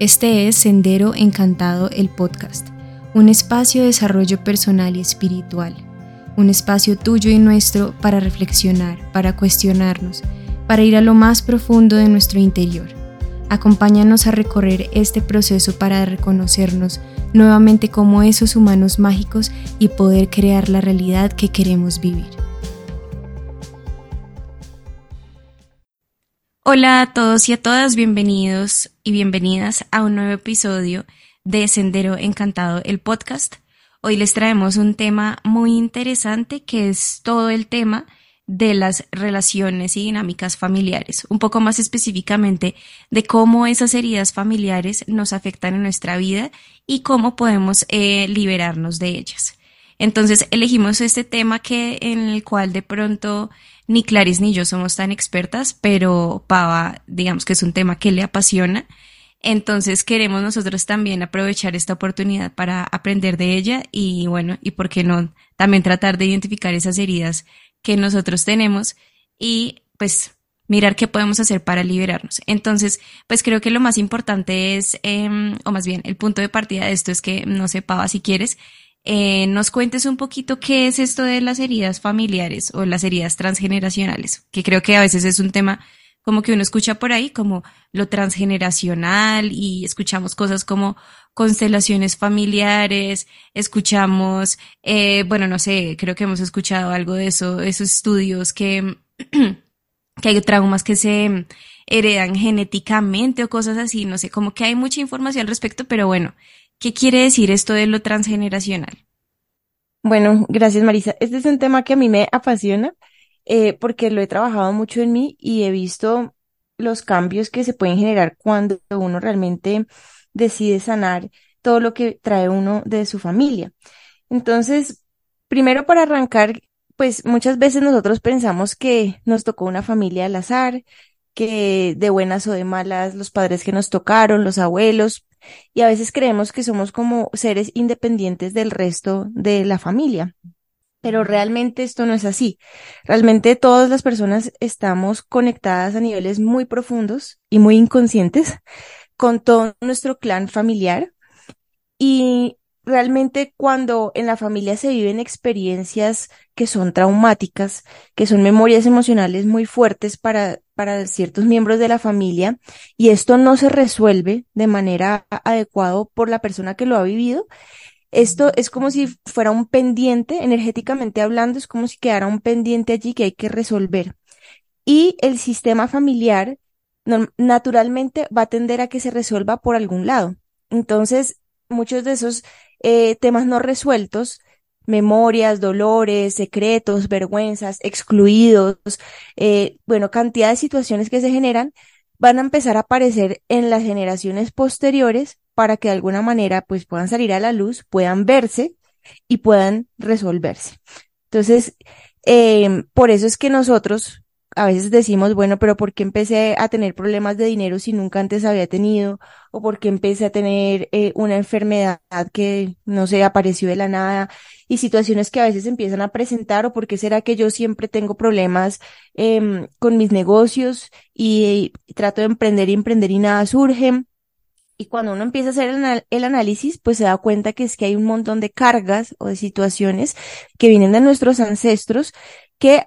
Este es Sendero Encantado, el podcast, un espacio de desarrollo personal y espiritual, un espacio tuyo y nuestro para reflexionar, para cuestionarnos, para ir a lo más profundo de nuestro interior. Acompáñanos a recorrer este proceso para reconocernos nuevamente como esos humanos mágicos y poder crear la realidad que queremos vivir. Hola a todos y a todas, bienvenidos y bienvenidas a un nuevo episodio de Sendero Encantado, el podcast. Hoy les traemos un tema muy interesante que es todo el tema de las relaciones y dinámicas familiares, un poco más específicamente de cómo esas heridas familiares nos afectan en nuestra vida y cómo podemos eh, liberarnos de ellas. Entonces elegimos este tema que en el cual de pronto ni Clarice ni yo somos tan expertas, pero Pava, digamos que es un tema que le apasiona. Entonces queremos nosotros también aprovechar esta oportunidad para aprender de ella y bueno, y por qué no, también tratar de identificar esas heridas que nosotros tenemos y pues mirar qué podemos hacer para liberarnos. Entonces, pues creo que lo más importante es, em, o más bien, el punto de partida de esto es que, no sé, Pava, si quieres, eh, nos cuentes un poquito qué es esto de las heridas familiares o las heridas transgeneracionales, que creo que a veces es un tema como que uno escucha por ahí como lo transgeneracional y escuchamos cosas como constelaciones familiares, escuchamos, eh, bueno, no sé, creo que hemos escuchado algo de eso, esos estudios que, que hay traumas que se heredan genéticamente o cosas así, no sé, como que hay mucha información al respecto, pero bueno, ¿Qué quiere decir esto de lo transgeneracional? Bueno, gracias Marisa. Este es un tema que a mí me apasiona eh, porque lo he trabajado mucho en mí y he visto los cambios que se pueden generar cuando uno realmente decide sanar todo lo que trae uno de su familia. Entonces, primero para arrancar, pues muchas veces nosotros pensamos que nos tocó una familia al azar, que de buenas o de malas los padres que nos tocaron, los abuelos, y a veces creemos que somos como seres independientes del resto de la familia. Pero realmente esto no es así. Realmente todas las personas estamos conectadas a niveles muy profundos y muy inconscientes con todo nuestro clan familiar. Y realmente cuando en la familia se viven experiencias que son traumáticas, que son memorias emocionales muy fuertes para, para ciertos miembros de la familia, y esto no se resuelve de manera adecuada por la persona que lo ha vivido, esto es como si fuera un pendiente, energéticamente hablando, es como si quedara un pendiente allí que hay que resolver. Y el sistema familiar naturalmente va a tender a que se resuelva por algún lado. Entonces, muchos de esos eh, temas no resueltos, memorias, dolores, secretos, vergüenzas, excluidos, eh, bueno, cantidad de situaciones que se generan, van a empezar a aparecer en las generaciones posteriores para que de alguna manera pues puedan salir a la luz, puedan verse y puedan resolverse. Entonces, eh, por eso es que nosotros a veces decimos, bueno, pero ¿por qué empecé a tener problemas de dinero si nunca antes había tenido? ¿O por qué empecé a tener eh, una enfermedad que, no sé, apareció de la nada? Y situaciones que a veces empiezan a presentar, ¿o por qué será que yo siempre tengo problemas eh, con mis negocios y, trato de emprender y emprender y nada surge? Y cuando uno empieza a hacer el, el, análisis, pues se da cuenta que es que hay un montón de cargas o de situaciones que vienen de nuestros ancestros que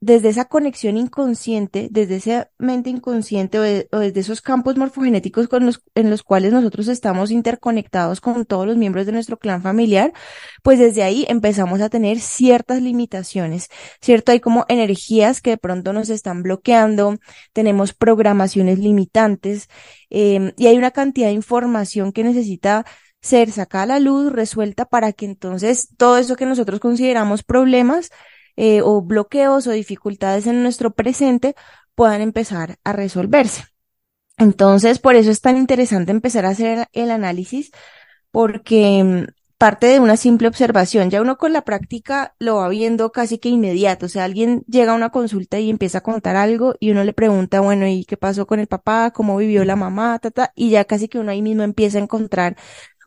desde esa conexión inconsciente, desde esa mente inconsciente o, desde esos campos morfogenéticos con los, en los cuales nosotros estamos interconectados con todos los miembros de nuestro clan familiar, pues desde ahí empezamos a tener ciertas limitaciones, ¿cierto? Hay como energías que de pronto nos están bloqueando, tenemos programaciones limitantes em, y hay una cantidad de información que necesita ser sacada a la luz, resuelta para que entonces todo eso que nosotros consideramos problemas, eh, o bloqueos o dificultades en nuestro presente puedan empezar a resolverse. Entonces, por eso es tan interesante empezar a hacer el análisis, porque mm, parte de una simple observación. Ya uno con la práctica lo va viendo casi que inmediato. O sea, alguien llega a una consulta y empieza a contar algo y uno le pregunta, bueno, ¿y qué pasó con el papá? ¿Cómo vivió la mamá? Tata, y ya casi que uno ahí mismo empieza a encontrar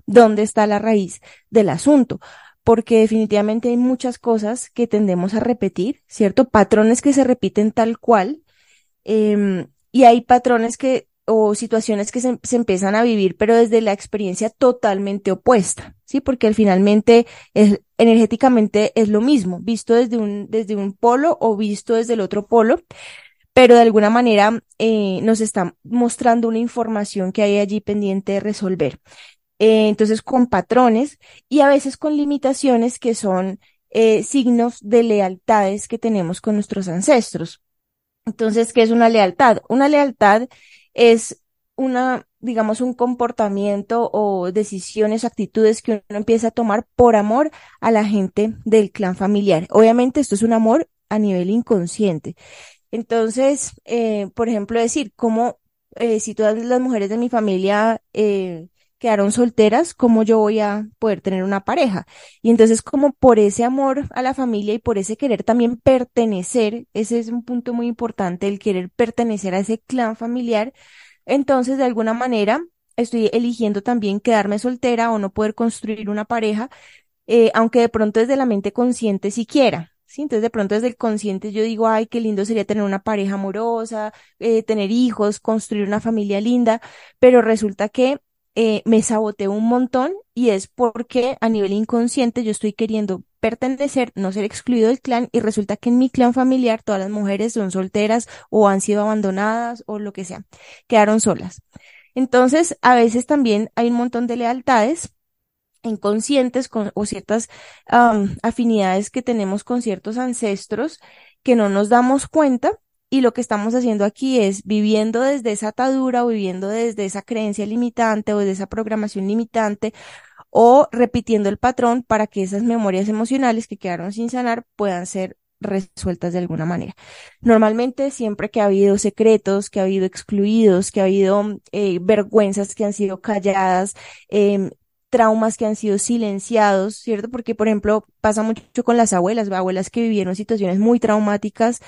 dónde está la raíz del asunto porque definitivamente hay muchas cosas que tendemos a repetir, ¿cierto? Patrones que se repiten tal cual, em, y hay patrones que o situaciones que se, se, empiezan a vivir, pero desde la experiencia totalmente opuesta, ¿sí? Porque finalmente es, energéticamente es lo mismo, visto desde un, desde un polo o visto desde el otro polo, pero de alguna manera eh, nos está mostrando una información que hay allí pendiente de resolver. Eh, entonces, con patrones y a veces con limitaciones que son eh, signos de lealtades que tenemos con nuestros ancestros. Entonces, ¿qué es una lealtad? Una lealtad es una, digamos, un comportamiento o decisiones, actitudes que uno empieza a tomar por amor a la gente del clan familiar. Obviamente esto es un amor a nivel inconsciente. Entonces, eh, por ejemplo, decir, como eh, si todas las mujeres de mi familia quedaron solteras, ¿cómo yo voy a poder tener una pareja? Y entonces, como por ese amor a la familia y por ese querer también pertenecer, ese es un punto muy importante, el querer pertenecer a ese clan familiar, entonces, de alguna manera, estoy eligiendo también quedarme soltera o no poder construir una pareja, eh, aunque de pronto desde la mente consciente siquiera. Sí, entonces de pronto desde el consciente yo digo, ay, qué lindo sería tener una pareja amorosa, eh, tener hijos, construir una familia linda, pero resulta que eh, me saboteo un montón y es porque a nivel inconsciente yo estoy queriendo pertenecer, no ser excluido del clan y resulta que en mi clan familiar todas las mujeres son solteras o han sido abandonadas o lo que sea, quedaron solas. Entonces, a veces también hay un montón de lealtades inconscientes con, o ciertas afinidades que tenemos con ciertos ancestros que no nos damos cuenta y lo que estamos haciendo aquí es viviendo desde esa atadura o viviendo desde esa creencia limitante o desde esa programación limitante o repitiendo el patrón para que esas memorias emocionales que quedaron sin sanar puedan ser resueltas de alguna manera. Normalmente siempre que ha habido secretos, que ha habido excluidos, que ha habido eh, vergüenzas que han sido calladas, eh, traumas que han sido silenciados, ¿cierto? Porque, por ejemplo, pasa mucho con las abuelas, abuelas que vivieron situaciones muy traumáticas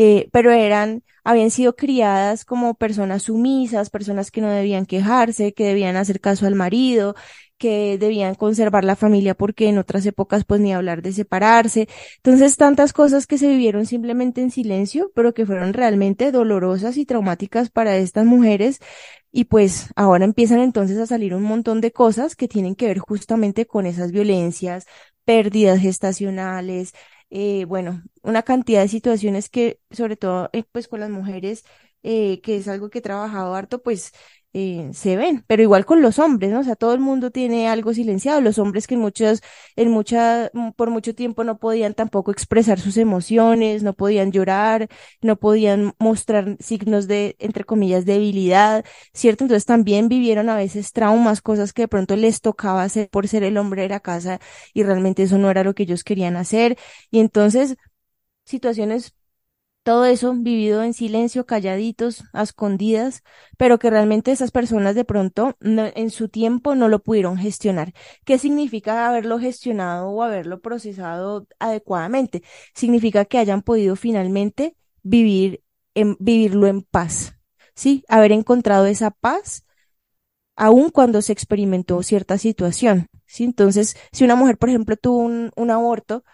eh, pero eran, habían sido criadas como personas sumisas, personas que no debían quejarse, que debían hacer caso al marido, que debían conservar la familia porque en otras épocas pues ni hablar de separarse. Entonces tantas cosas que se vivieron simplemente en silencio, pero que fueron realmente dolorosas y traumáticas para estas mujeres. Y pues ahora empiezan entonces a salir un montón de cosas que tienen que ver justamente con esas violencias, pérdidas gestacionales, eh, bueno, una cantidad de situaciones que, sobre todo, eh, pues con las mujeres, eh, que es algo que he trabajado harto, pues eh, se ven, pero igual con los hombres, ¿no? O sea, todo el mundo tiene algo silenciado, los hombres que en muchos, en mucha, mm, por mucho tiempo no podían tampoco expresar sus emociones, no podían llorar, no podían mostrar signos de, entre comillas, debilidad, ¿cierto? Entonces también vivieron a veces traumas, cosas que de pronto les tocaba hacer por ser el hombre de la casa y realmente eso no era lo que ellos querían hacer. Y entonces, situaciones todo eso vivido en silencio, calladitos, a escondidas, pero que realmente esas personas de pronto en su tiempo no lo pudieron gestionar. ¿Qué significa haberlo gestionado o haberlo procesado adecuadamente? Significa que hayan podido finalmente vivir vivirlo en paz, ¿sí? Haber encontrado esa paz aun cuando se experimentó cierta situación, ¿sí? Entonces, si una mujer, por ejemplo, tuvo un, un aborto,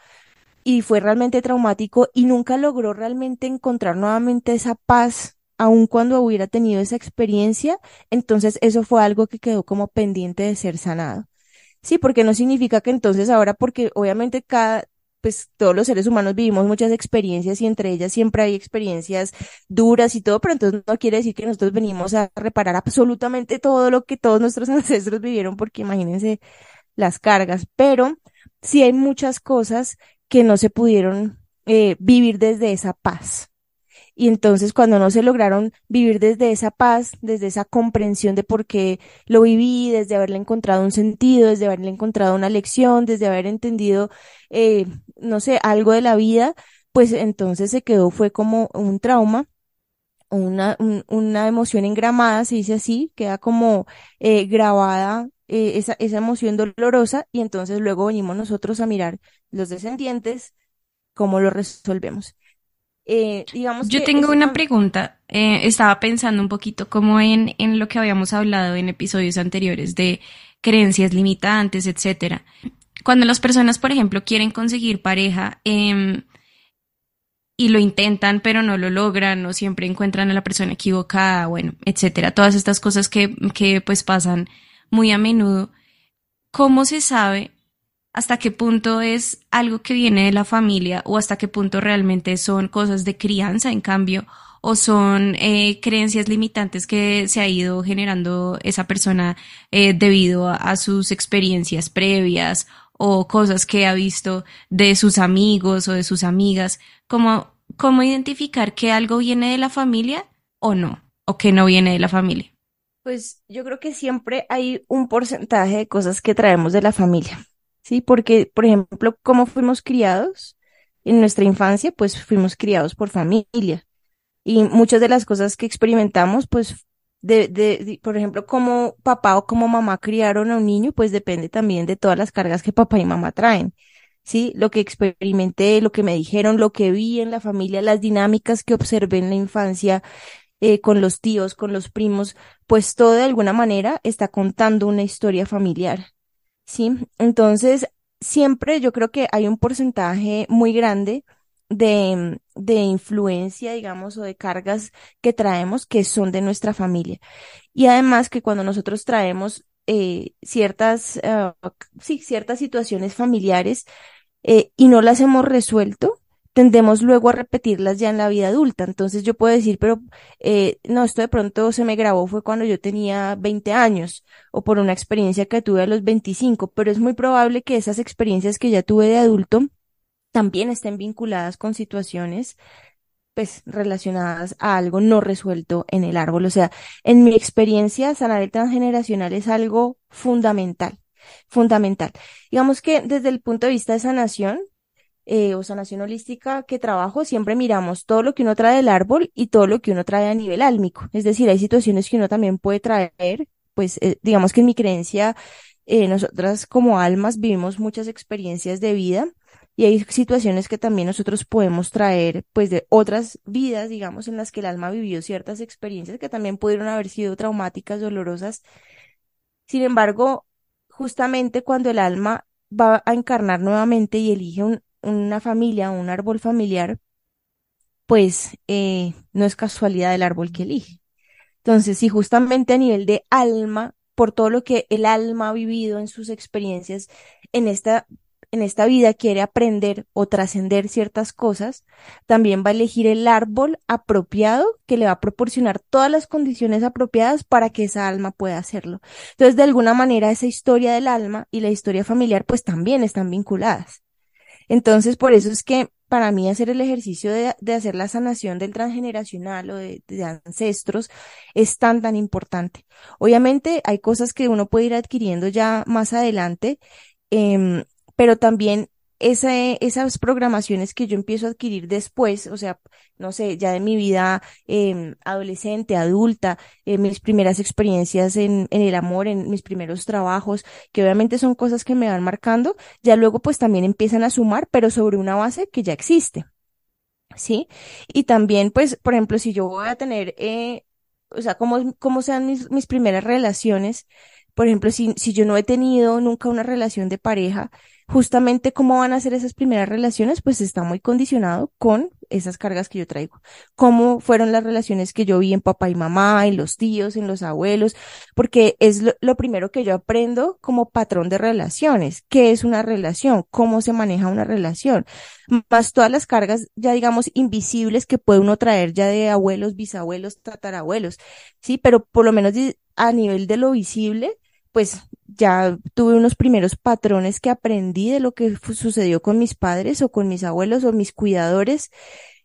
y fue realmente traumático y nunca logró realmente encontrar nuevamente esa paz, aun cuando hubiera tenido esa experiencia, entonces eso fue algo que quedó como pendiente de ser sanado. Sí, porque no significa que entonces ahora, porque obviamente cada, pues todos los seres humanos vivimos muchas experiencias y entre ellas siempre hay experiencias duras y todo, pero entonces no quiere decir que nosotros venimos a reparar absolutamente todo lo que todos nuestros ancestros vivieron, porque imagínense las cargas, pero sí hay muchas cosas que no se pudieron eh, vivir desde esa paz. Y entonces cuando no se lograron vivir desde esa paz, desde esa comprensión de por qué lo viví, desde haberle encontrado un sentido, desde haberle encontrado una lección, desde haber entendido, eh, no sé, algo de la vida, pues entonces se quedó, fue como un trauma, una, una emoción engramada, se dice así, queda como eh, grabada eh, esa, esa emoción dolorosa y entonces luego venimos nosotros a mirar los descendientes, cómo lo resolvemos. Eh, digamos Yo tengo una pregunta. Eh, estaba pensando un poquito como en, en lo que habíamos hablado en episodios anteriores de creencias limitantes, etcétera. Cuando las personas, por ejemplo, quieren conseguir pareja, eh, y lo intentan pero no lo logran o siempre encuentran a la persona equivocada, bueno, etcétera. Todas estas cosas que, que pues pasan muy a menudo. ¿Cómo se sabe hasta qué punto es algo que viene de la familia o hasta qué punto realmente son cosas de crianza, en cambio, o son eh, creencias limitantes que se ha ido generando esa persona eh, debido a, sus experiencias previas o cosas que ha visto de sus amigos o de sus amigas, como cómo identificar que algo viene de la familia o no, o que no viene de la familia. Pues yo creo que siempre hay un porcentaje de cosas que traemos de la familia, ¿sí? Porque, por ejemplo, cómo fuimos criados en nuestra infancia, pues fuimos criados por familia y muchas de las cosas que experimentamos, pues, de, de, por ejemplo, como papá o como mamá criaron a un niño, pues depende también de todas las cargas que papá y mamá traen. ¿Sí? Lo que experimenté, lo que me dijeron, lo que vi en la familia, las dinámicas que observé en la infancia, eh, con los tíos, con los primos, pues todo de alguna manera está contando una historia familiar. ¿Sí? Entonces, siempre yo creo que hay un porcentaje muy grande de, de influencia, digamos, o de cargas que traemos que son de nuestra familia. Y además que cuando nosotros traemos eh, ciertas, uh, sí, ciertas situaciones familiares eh, y no las hemos resuelto, tendemos luego a repetirlas ya en la vida adulta. Entonces yo puedo decir, pero eh, no, esto de pronto se me grabó fue cuando yo tenía 20 años o por una experiencia que tuve a los 25, pero es muy probable que esas experiencias que ya tuve de adulto también estén vinculadas con situaciones pues relacionadas a algo no resuelto en el árbol. O sea, en mi experiencia, sanar el transgeneracional es algo fundamental, fundamental. Digamos que desde el punto de vista de sanación, eh, o sanación holística que trabajo, siempre miramos todo lo que uno trae del árbol y todo lo que uno trae a nivel álmico. Es decir, hay situaciones que uno también puede traer, pues eh, digamos que en mi creencia, eh, nosotras como almas vivimos muchas experiencias de vida y hay situaciones que también nosotros podemos traer, pues, de otras vidas, digamos, en las que el alma vivió ciertas experiencias que también pudieron haber sido traumáticas, dolorosas. Sin embargo, justamente cuando el alma va a encarnar nuevamente y elige una familia, un árbol familiar, pues eh, no es casualidad el árbol que elige. Entonces, si justamente a nivel de alma, por todo lo que el alma ha vivido en sus experiencias en esta en esta vida quiere aprender o trascender ciertas cosas, también va a elegir el árbol apropiado que le va a proporcionar todas las condiciones apropiadas para que esa alma pueda hacerlo. Entonces, de alguna manera, esa historia del alma y la historia familiar, pues también están vinculadas. Entonces, por eso es que para mí hacer el ejercicio de, hacer la sanación del transgeneracional o de, ancestros es tan, tan importante. Obviamente hay cosas que uno puede ir adquiriendo ya más adelante, eh, pero también esas programaciones que yo empiezo a adquirir después, o sea, no sé, ya de mi vida em, adolescente, adulta, en mis primeras experiencias en, en el amor, en mis primeros trabajos, que obviamente son cosas que me van marcando, ya luego pues también empiezan a sumar, pero sobre una base que ya existe. ¿Sí? Y también, pues, por ejemplo, si yo voy a tener, eh, o sea, cómo, cómo sean mis, mis primeras relaciones, por ejemplo, si, si yo no he tenido nunca una relación de pareja, justamente cómo van a ser esas primeras relaciones, pues está muy condicionado con esas cargas que yo traigo. Cómo fueron las relaciones que yo vi en papá y mamá, en los tíos, en los abuelos, porque es lo, primero que yo aprendo como patrón de relaciones. ¿Qué es una relación? ¿Cómo se maneja una relación? Más todas las cargas ya digamos invisibles que puede uno traer ya de abuelos, bisabuelos, tatarabuelos. Sí, pero por lo menos a nivel de lo visible, pues ya tuve unos primeros patrones que aprendí de lo que sucedió con mis padres o con mis abuelos o mis cuidadores.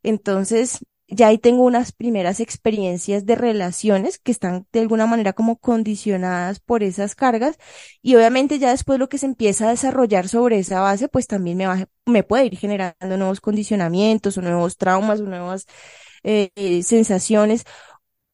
Entonces, ya ahí tengo unas primeras experiencias de relaciones que están de alguna manera como condicionadas por esas cargas y obviamente ya después lo que se empieza a desarrollar sobre esa base pues también me, va, me puede ir generando nuevos condicionamientos o nuevos traumas o nuevas eh, eh sensaciones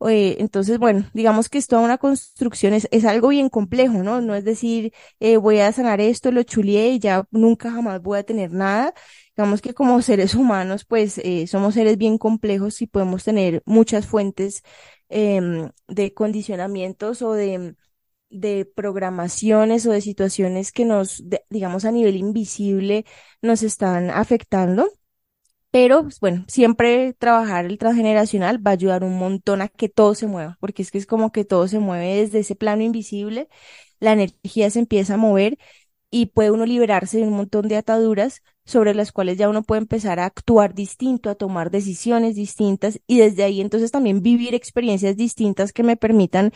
eh, entonces, bueno, digamos que es toda una construcción, es, es algo bien complejo, ¿no? No es decir, eh, voy a sanar esto, lo chulié y ya nunca jamás voy a tener nada. Digamos que como seres humanos, pues eh, somos seres bien complejos y podemos tener muchas fuentes em, de condicionamientos o de, de programaciones o de situaciones que nos, digamos, a nivel invisible nos están afectando Pero, pues, bueno, siempre trabajar el transgeneracional va a ayudar un montón a que todo se mueva, porque es que es como que todo se mueve desde ese plano invisible, la energía se empieza a mover y puede uno liberarse de un montón de ataduras sobre las cuales ya uno puede empezar a actuar distinto, a tomar decisiones distintas y desde ahí entonces también vivir experiencias distintas que me permitan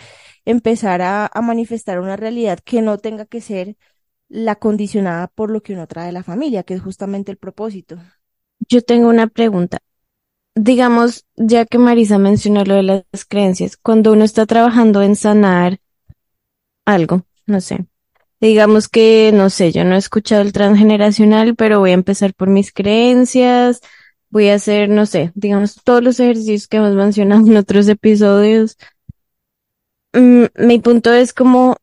empezar a, a manifestar una realidad que no tenga que ser la condicionada por lo que uno trae de la familia, que es justamente el propósito. Yo tengo una pregunta. Digamos, ya que Marisa mencionó lo de las creencias, cuando uno está trabajando en sanar algo, no sé, digamos que, no sé, yo no he escuchado el transgeneracional, pero voy a empezar por mis creencias, voy a hacer, no sé, digamos, todos los ejercicios que hemos mencionado en otros episodios. Mm, mi punto es como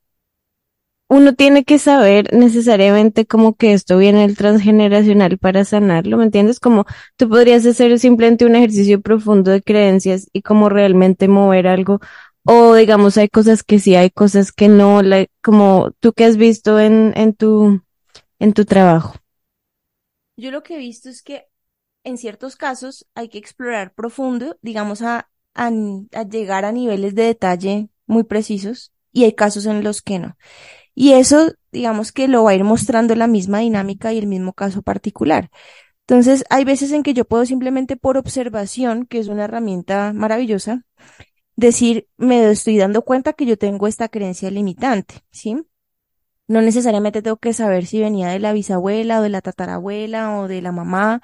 uno tiene que saber necesariamente como que esto viene del transgeneracional para sanarlo, ¿me entiendes? Como tú podrías hacer simplemente un ejercicio profundo de creencias y como realmente mover algo, o digamos hay cosas que sí, hay cosas que no, como tú que has visto en, en tu, en tu trabajo. Yo lo que he visto es que en ciertos casos hay que explorar profundo, digamos a, a llegar a niveles de detalle muy precisos y hay casos en los que no. Y eso, digamos que lo va a ir mostrando la misma dinámica y el mismo caso particular. Entonces, hay veces en que yo puedo simplemente por observación, que es una herramienta maravillosa, decir, me estoy dando cuenta que yo tengo esta creencia limitante, ¿sí? No necesariamente tengo que saber si venía de la bisabuela o de la tatarabuela o de la mamá,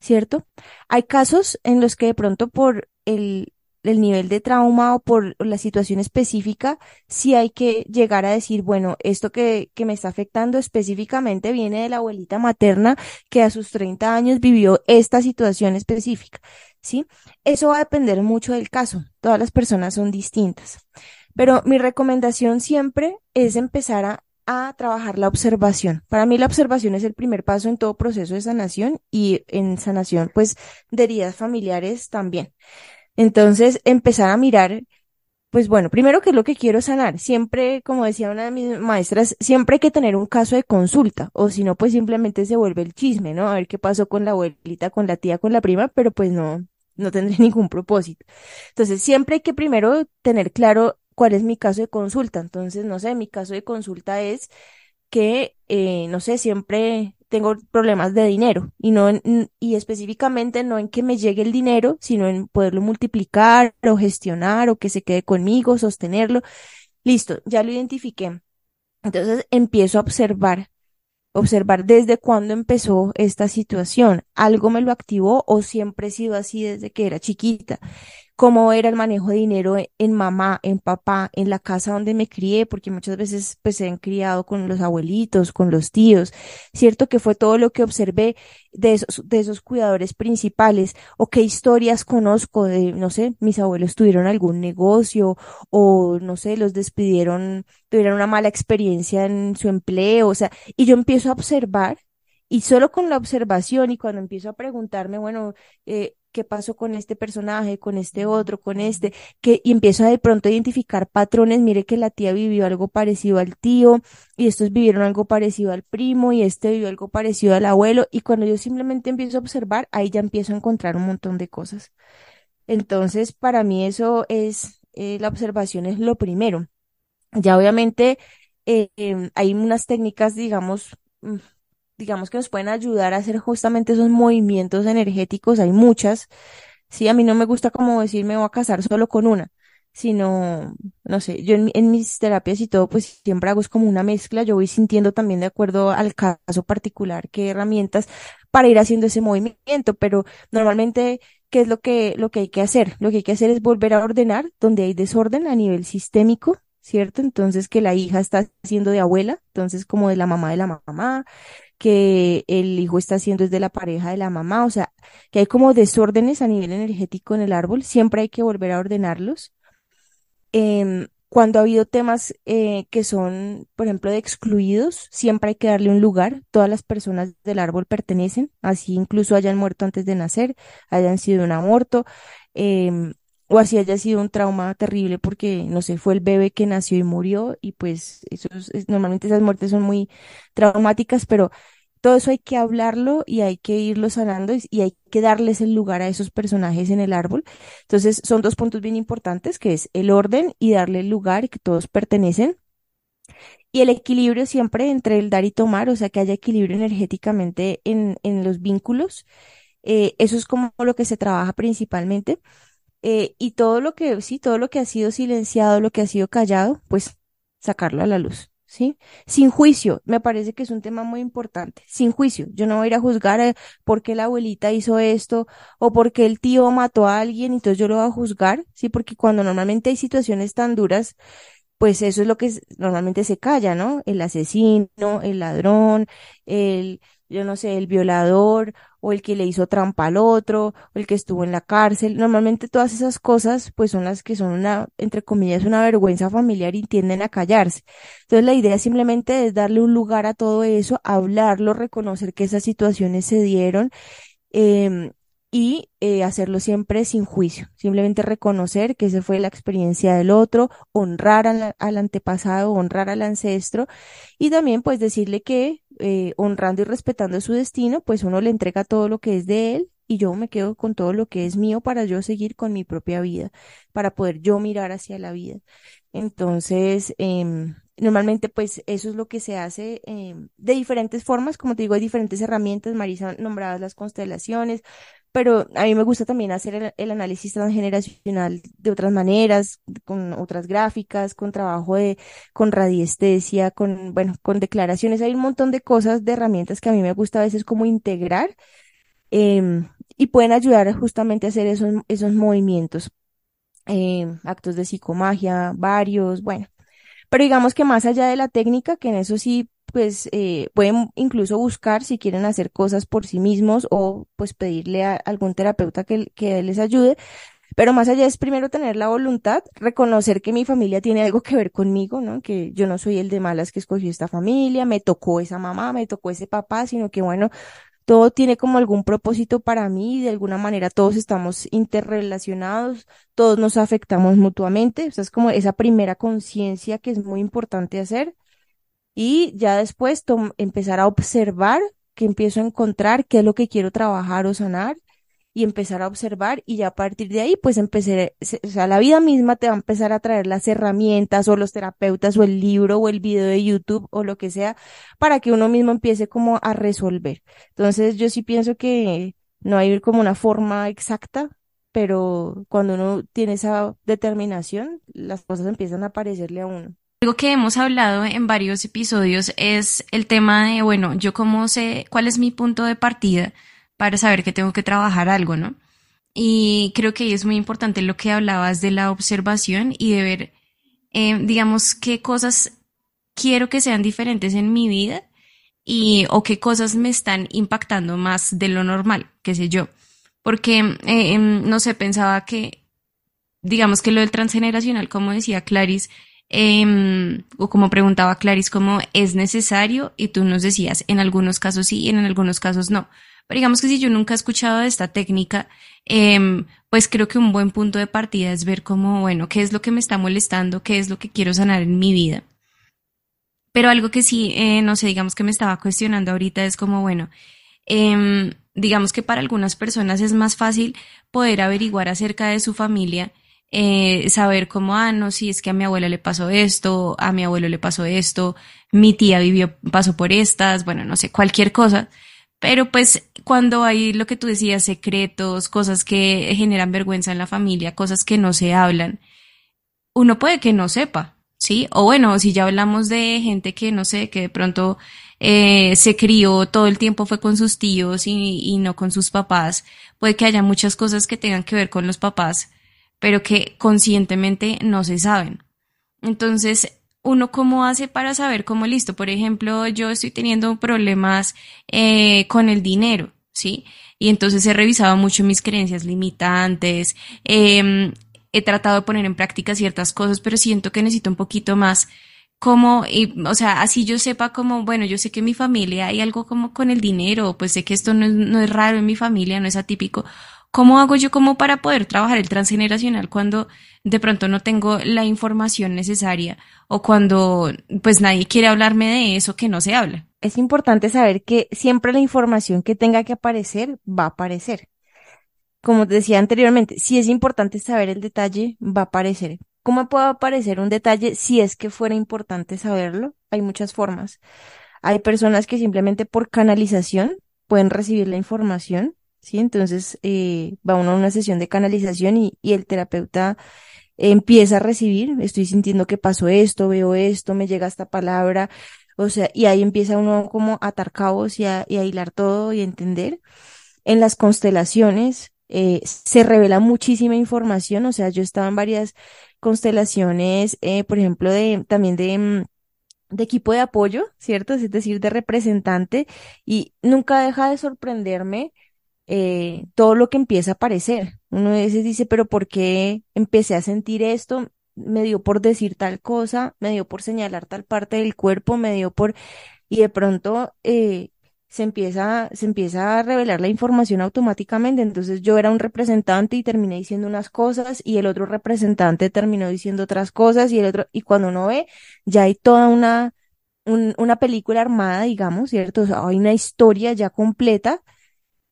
¿cierto? Hay casos en los que de pronto por el, el nivel de trauma o por la situación específica, sí hay que llegar a decir, bueno, esto que, que me está afectando específicamente viene de la abuelita materna que a sus 30 años vivió esta situación específica, ¿sí? Eso va a depender mucho del caso. Todas las personas son distintas. Pero mi recomendación siempre es empezar a, a trabajar la observación. Para mí la observación es el primer paso en todo proceso de sanación y en sanación, pues, de heridas familiares también. Entonces, empezar a mirar, pues bueno, primero qué es lo que quiero sanar. Siempre, como decía una de mis maestras, siempre hay que tener un caso de consulta, o si no, pues simplemente se vuelve el chisme, ¿no? A ver qué pasó con la abuelita, con la tía, con la prima, pero pues no, no tendré ningún propósito. Entonces, siempre hay que primero tener claro cuál es mi caso de consulta. Entonces, no sé, mi caso de consulta es que, eh, no sé, siempre tengo problemas de dinero y no y específicamente no en que me llegue el dinero, sino en poderlo multiplicar o gestionar o que se quede conmigo, sostenerlo. Listo, ya lo identifiqué. Entonces empiezo a observar, observar desde cuándo empezó esta situación. ¿Algo me lo activó o siempre he sido así desde que era chiquita? Cómo era el manejo de dinero en mamá, en papá, en la casa donde me crié, porque muchas veces pues se han criado con los abuelitos, con los tíos, cierto que fue todo lo que observé de esos, de esos cuidadores principales, o qué historias conozco de, no sé, mis abuelos tuvieron algún negocio, o no sé, los despidieron, tuvieron una mala experiencia en su empleo, o sea, y yo empiezo a observar y solo con la observación y cuando empiezo a preguntarme, bueno, eh, qué pasó con este personaje, con este otro, con este, que, y empiezo a de pronto a identificar patrones, mire que la tía vivió algo parecido al tío, y estos vivieron algo parecido al primo, y este vivió algo parecido al abuelo, y cuando yo simplemente empiezo a observar, ahí ya empiezo a encontrar un montón de cosas. Entonces, para mí eso es, eh, la observación es lo primero. Ya obviamente eh, em, hay unas técnicas, digamos, mm, digamos que nos pueden ayudar a hacer justamente esos movimientos energéticos, hay muchas. Sí, a mí no me gusta como decir me voy a casar solo con una, sino, no sé, yo en, mis terapias y todo, pues siempre hago es como una mezcla, yo voy sintiendo también de acuerdo al caso particular qué herramientas para ir haciendo ese movimiento, pero normalmente, ¿qué es lo que, lo que hay que hacer? Lo que hay que hacer es volver a ordenar donde hay desorden a nivel sistémico, ¿cierto? Entonces que la hija está siendo de abuela, entonces como de la mamá de la mamá, que el hijo está haciendo es de la pareja de la mamá, o sea, que hay como desórdenes a nivel energético en el árbol, siempre hay que volver a ordenarlos. Em, cuando ha habido temas eh, que son, por ejemplo, de excluidos, siempre hay que darle un lugar. Todas las personas del árbol pertenecen, así incluso hayan muerto antes de nacer, hayan sido un aborto, em, o así haya sido un trauma terrible porque, no sé, fue el bebé que nació y murió y pues eso normalmente esas muertes son muy traumáticas, pero todo eso hay que hablarlo y hay que irlo sanando y, hay que darles el lugar a esos personajes en el árbol. Entonces, son dos puntos bien importantes, que es el orden y darle el lugar y que todos pertenecen. Y el equilibrio siempre entre el dar y tomar, o sea, que haya equilibrio energéticamente en, en los vínculos. Eh, eso es como lo que se trabaja principalmente. Eh, y todo lo que, sí, todo lo que ha sido silenciado, lo que ha sido callado, pues sacarlo a la luz, ¿sí? Sin juicio, me parece que es un tema muy importante, sin juicio. Yo no voy a ir a juzgar eh, por qué la abuelita hizo esto o por qué el tío mató a alguien, entonces yo lo voy a juzgar, ¿sí? Porque cuando normalmente hay situaciones tan duras, pues eso es lo que normalmente se calla, ¿no? El asesino, el ladrón, el, yo no sé, el violador o el que le hizo trampa al otro, o el que estuvo en la cárcel. Normalmente todas esas cosas, pues son las que son una, entre comillas, una vergüenza familiar y tienden a callarse. Entonces la idea simplemente es darle un lugar a todo eso, hablarlo, reconocer que esas situaciones se dieron, eh, y eh, hacerlo siempre sin juicio, simplemente reconocer que esa fue la experiencia del otro, honrar al antepasado, honrar al ancestro y también pues decirle que eh, honrando y respetando su destino, pues uno le entrega todo lo que es de él y yo me quedo con todo lo que es mío para yo seguir con mi propia vida, para poder yo mirar hacia la vida. Entonces, eh, Normalmente, pues eso es lo que se hace eh, de diferentes formas, como te digo, hay diferentes herramientas, Marisa nombradas las constelaciones, pero a mí me gusta también hacer el, análisis transgeneracional de otras maneras, con otras gráficas, con trabajo de, con radiestesia, con, bueno, con declaraciones, hay un montón de cosas, de herramientas que a mí me gusta a veces como integrar, eh, y pueden ayudar justamente a hacer esos, esos movimientos, eh, actos de psicomagia, varios, bueno. Pero digamos que más allá de la técnica, que en eso sí, pues eh, pueden incluso buscar si quieren hacer cosas por sí mismos o pues pedirle a algún terapeuta que, que les ayude. Pero más allá es primero tener la voluntad, reconocer que mi familia tiene algo que ver conmigo, ¿no? Que yo no soy el de malas que escogió esta familia, me tocó esa mamá, me tocó ese papá, sino que bueno, todo tiene como algún propósito para mí, de alguna manera todos estamos interrelacionados, todos nos afectamos mutuamente, o sea, es como esa primera conciencia que es muy importante hacer y ya después empezar a observar que empiezo a encontrar qué es lo que quiero trabajar o sanar y empezar a observar y ya a partir de ahí pues empecé, o sea, la vida misma te va a empezar a traer las herramientas o los terapeutas o el libro o el video de YouTube o lo que sea para que uno mismo empiece como a resolver. Entonces yo sí pienso que no hay como una forma exacta, pero cuando uno tiene esa determinación, las cosas empiezan a aparecerle a uno. Algo que hemos hablado en varios episodios es el tema de, bueno, yo cómo sé cuál es mi punto de partida para saber que tengo que trabajar algo, ¿no? Y creo que es muy importante lo que hablabas de la observación y de ver, eh, digamos, qué cosas quiero que sean diferentes en mi vida y o qué cosas me están impactando más de lo normal, qué sé yo. Porque, eh, em, no sé, pensaba que, digamos que lo del transgeneracional, como decía Clarice, eh, o como preguntaba Clarice, como es necesario y tú nos decías, en algunos casos sí y en algunos casos no. Pero digamos que si yo nunca he escuchado de esta técnica, eh, pues creo que un buen punto de partida es ver cómo, bueno, qué es lo que me está molestando, qué es lo que quiero sanar en mi vida. Pero algo que sí, eh, no sé, digamos que me estaba cuestionando ahorita es como, bueno, eh, digamos que para algunas personas es más fácil poder averiguar acerca de su familia, eh, saber cómo, ah, no, si es que a mi abuela le pasó esto, a mi abuelo le pasó esto, mi tía vivió, pasó por estas, bueno, no sé, cualquier cosa pero pues cuando hay lo que tú decías, secretos, cosas que generan vergüenza en la familia, cosas que no se hablan, uno puede que no sepa, ¿sí? O bueno, si ya hablamos de gente que no sé, que de pronto eh, se crió, todo el tiempo fue con sus tíos y, y no con sus papás, puede que haya muchas cosas que tengan que ver con los papás, pero que conscientemente no se saben. Entonces, uno cómo hace para saber cómo listo. Por ejemplo, yo estoy teniendo problemas eh, con el dinero, ¿sí? Y entonces he revisado mucho mis creencias limitantes, eh, he tratado de poner en práctica ciertas cosas, pero siento que necesito un poquito más como, y, o sea, así yo sepa como, bueno, yo sé que en mi familia hay algo como con el dinero, pues sé que esto no es, no es raro en mi familia, no es atípico, ¿Cómo hago yo como para poder trabajar el transgeneracional cuando de pronto no tengo la información necesaria o cuando pues nadie quiere hablarme de eso que no se habla? es importante saber que siempre la información que tenga que aparecer va a aparecer. Como te decía anteriormente, si es importante saber el detalle, va a aparecer. ¿Cómo puede aparecer un detalle si es que fuera importante saberlo? Hay muchas formas. Hay personas que simplemente por canalización pueden recibir la información, ¿sí? Entonces eh, va uno a una sesión de canalización y, y el terapeuta empieza a recibir, estoy sintiendo que pasó esto, veo esto, me llega esta palabra, o sea, y ahí empieza uno como a atar cabos y a, hilar todo y entender. En las constelaciones eh, se revela muchísima información, o sea, yo estaba en varias constelaciones, eh, por ejemplo, de también de, mm, de equipo de apoyo, ¿cierto? Es decir, de representante, y nunca deja de sorprenderme eh, todo lo que empieza a aparecer. Uno a veces dice, pero ¿por qué empecé a sentir esto? me dio por decir tal cosa, me dio por señalar tal parte del cuerpo, me dio por... Y de pronto eh, se empieza, se empieza a revelar la información automáticamente. Entonces yo era un representante y terminé diciendo unas cosas y el otro representante terminó diciendo otras cosas y el otro, y cuando uno ve, ya hay toda una, una película armada, digamos, ¿cierto? hay una historia ya completa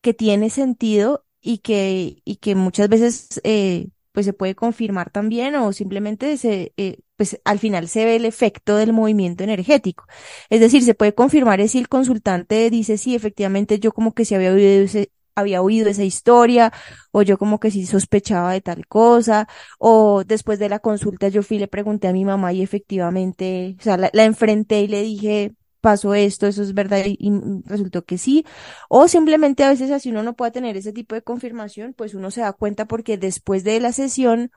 que tiene sentido y que, y que muchas veces eh, pues se puede confirmar también o simplemente se, eh, pues al final se ve el efecto del movimiento energético. Es decir, se puede confirmar si el consultante dice, sí, efectivamente yo como que se había oído ese, había oído esa historia, o yo como que sí sospechaba de tal cosa, o después de la consulta yo fui y le pregunté a mi mamá y efectivamente, o sea, la, la enfrenté y le dije, pasó esto, eso es verdad y, resultó que sí. O simplemente a veces así uno no puede tener ese tipo de confirmación, pues uno se da cuenta porque después de la sesión,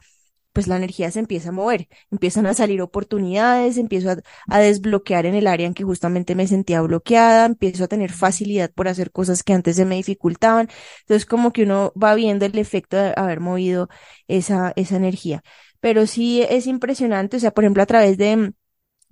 pues la energía se empieza a mover, empiezan a salir oportunidades, empiezo a, a, desbloquear en el área en que justamente me sentía bloqueada, empiezo a tener facilidad por hacer cosas que antes se me dificultaban. Entonces como que uno va viendo el efecto de haber movido esa, esa energía. Pero sí es impresionante, o sea, por ejemplo, a través de,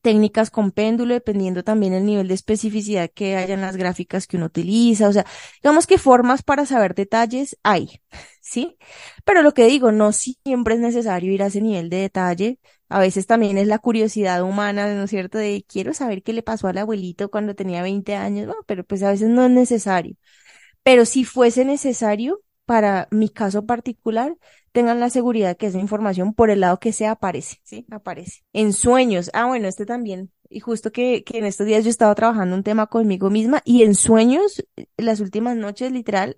técnicas con péndulo, dependiendo también el nivel de especificidad que haya en las gráficas que uno utiliza. O sea, digamos que formas para saber detalles hay, ¿sí? Pero lo que digo, no siempre es necesario ir a ese nivel de detalle. A veces también es la curiosidad humana, ¿no es cierto? De quiero saber qué le pasó al abuelito cuando tenía 20 años, ¿no? Pero pues a veces no es necesario. Pero si fuese necesario, para mi caso particular, tengan la seguridad que esa información por el lado que sea aparece, ¿sí? Aparece. En sueños. Ah, bueno, este también. Y justo que, que en estos días yo estaba trabajando un tema conmigo misma y en sueños, las últimas noches, literal,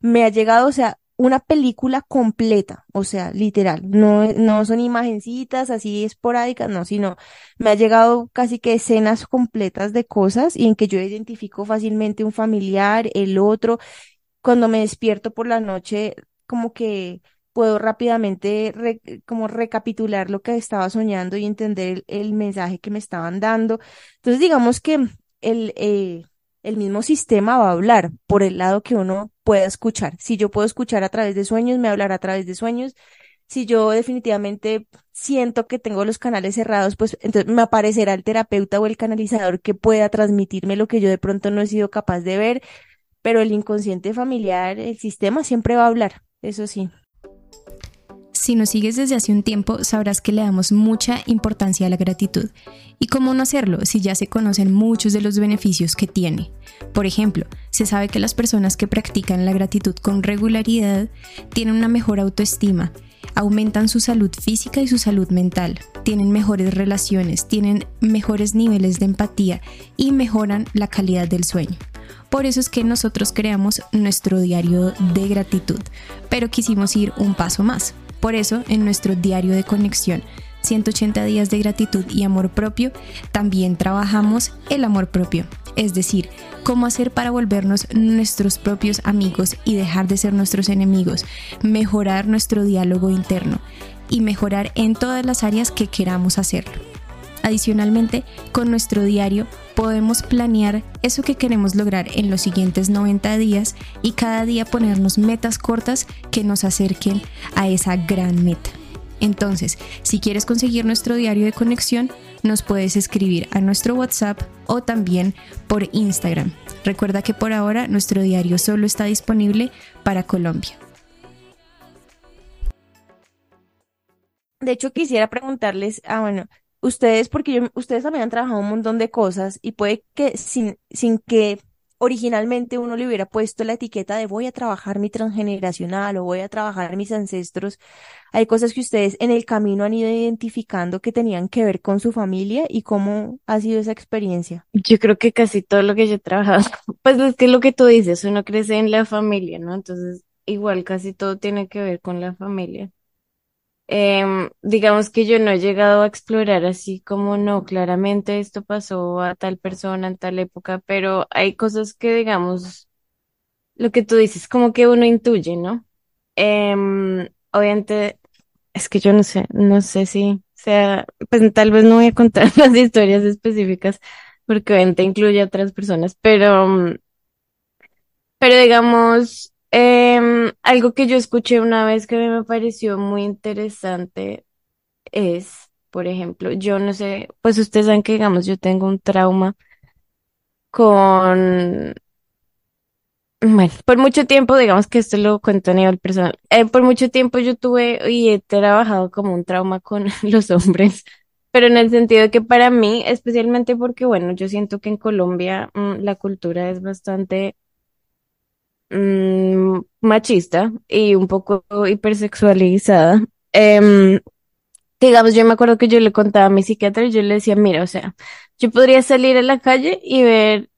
me ha llegado, o sea, una película completa, o sea, literal, no, no son imagencitas así esporádicas, no, sino me ha llegado casi que escenas completas de cosas y en que yo identifico fácilmente un familiar, el otro, cuando me despierto por la noche, como que puedo rápidamente como recapitular lo que estaba soñando y entender el, mensaje que me estaban dando. Entonces, digamos que el, eh, el mismo sistema va a hablar por el lado que uno pueda escuchar. Si yo puedo escuchar a través de sueños, me hablará a través de sueños. Si yo definitivamente siento que tengo los canales cerrados, pues entonces me aparecerá el terapeuta o el canalizador que pueda transmitirme lo que yo de pronto no he sido capaz de ver. Pero el inconsciente familiar, el sistema siempre va a hablar, eso sí. Si nos sigues desde hace un tiempo, sabrás que le damos mucha importancia a la gratitud. ¿Y cómo no hacerlo si ya se conocen muchos de los beneficios que tiene? Por ejemplo, se sabe que las personas que practican la gratitud con regularidad tienen una mejor autoestima, aumentan su salud física y su salud mental, tienen mejores relaciones, tienen mejores niveles de empatía y mejoran la calidad del sueño. Por eso es que nosotros creamos nuestro diario de gratitud, pero quisimos ir un paso más. Por eso, en nuestro diario de conexión, 180 días de gratitud y amor propio, también trabajamos el amor propio, es decir, cómo hacer para volvernos nuestros propios amigos y dejar de ser nuestros enemigos, mejorar nuestro diálogo interno y mejorar en todas las áreas que queramos hacerlo. Adicionalmente, con nuestro diario podemos planear eso que queremos lograr en los siguientes 90 días y cada día ponernos metas cortas que nos acerquen a esa gran meta. Entonces, si quieres conseguir nuestro diario de conexión, nos puedes escribir a nuestro WhatsApp o también por Instagram. Recuerda que por ahora nuestro diario solo está disponible para Colombia. De hecho, quisiera preguntarles, ah, bueno, ustedes, porque yo, ustedes también han trabajado un montón de cosas y puede que sin, sin que originalmente uno le hubiera puesto la etiqueta de voy a trabajar mi transgeneracional o voy a trabajar mis ancestros, hay cosas que ustedes en el camino han ido identificando que tenían que ver con su familia y cómo ha sido esa experiencia. Yo creo que casi todo lo que yo he trabajado, pues es que lo que tú dices, uno crece en la familia, ¿no? Entonces, igual casi todo tiene que ver con la familia. Em, digamos que yo no he llegado a explorar así como no, claramente esto pasó a tal persona en tal época, pero hay cosas que digamos, lo que tú dices, como que uno intuye, ¿no? Em, obviamente, es que yo no sé, no sé si sea, pues tal vez no voy a contar las historias específicas porque obviamente incluye a otras personas, pero, pero digamos, Em, algo que yo escuché una vez que me pareció muy interesante es, por ejemplo, yo no sé, pues ustedes saben que, digamos, yo tengo un trauma con, bueno, por mucho tiempo, digamos que esto lo cuento a nivel personal, eh, por mucho tiempo yo tuve y he trabajado como un trauma con los hombres, pero en el sentido de que para mí, especialmente porque, bueno, yo siento que en Colombia mm, la cultura es bastante mm, machista y un poco hipersexualizada. Em, digamos, yo me acuerdo que yo le contaba a mi psiquiatra y yo le decía, mira, o sea, yo podría salir a la calle y ver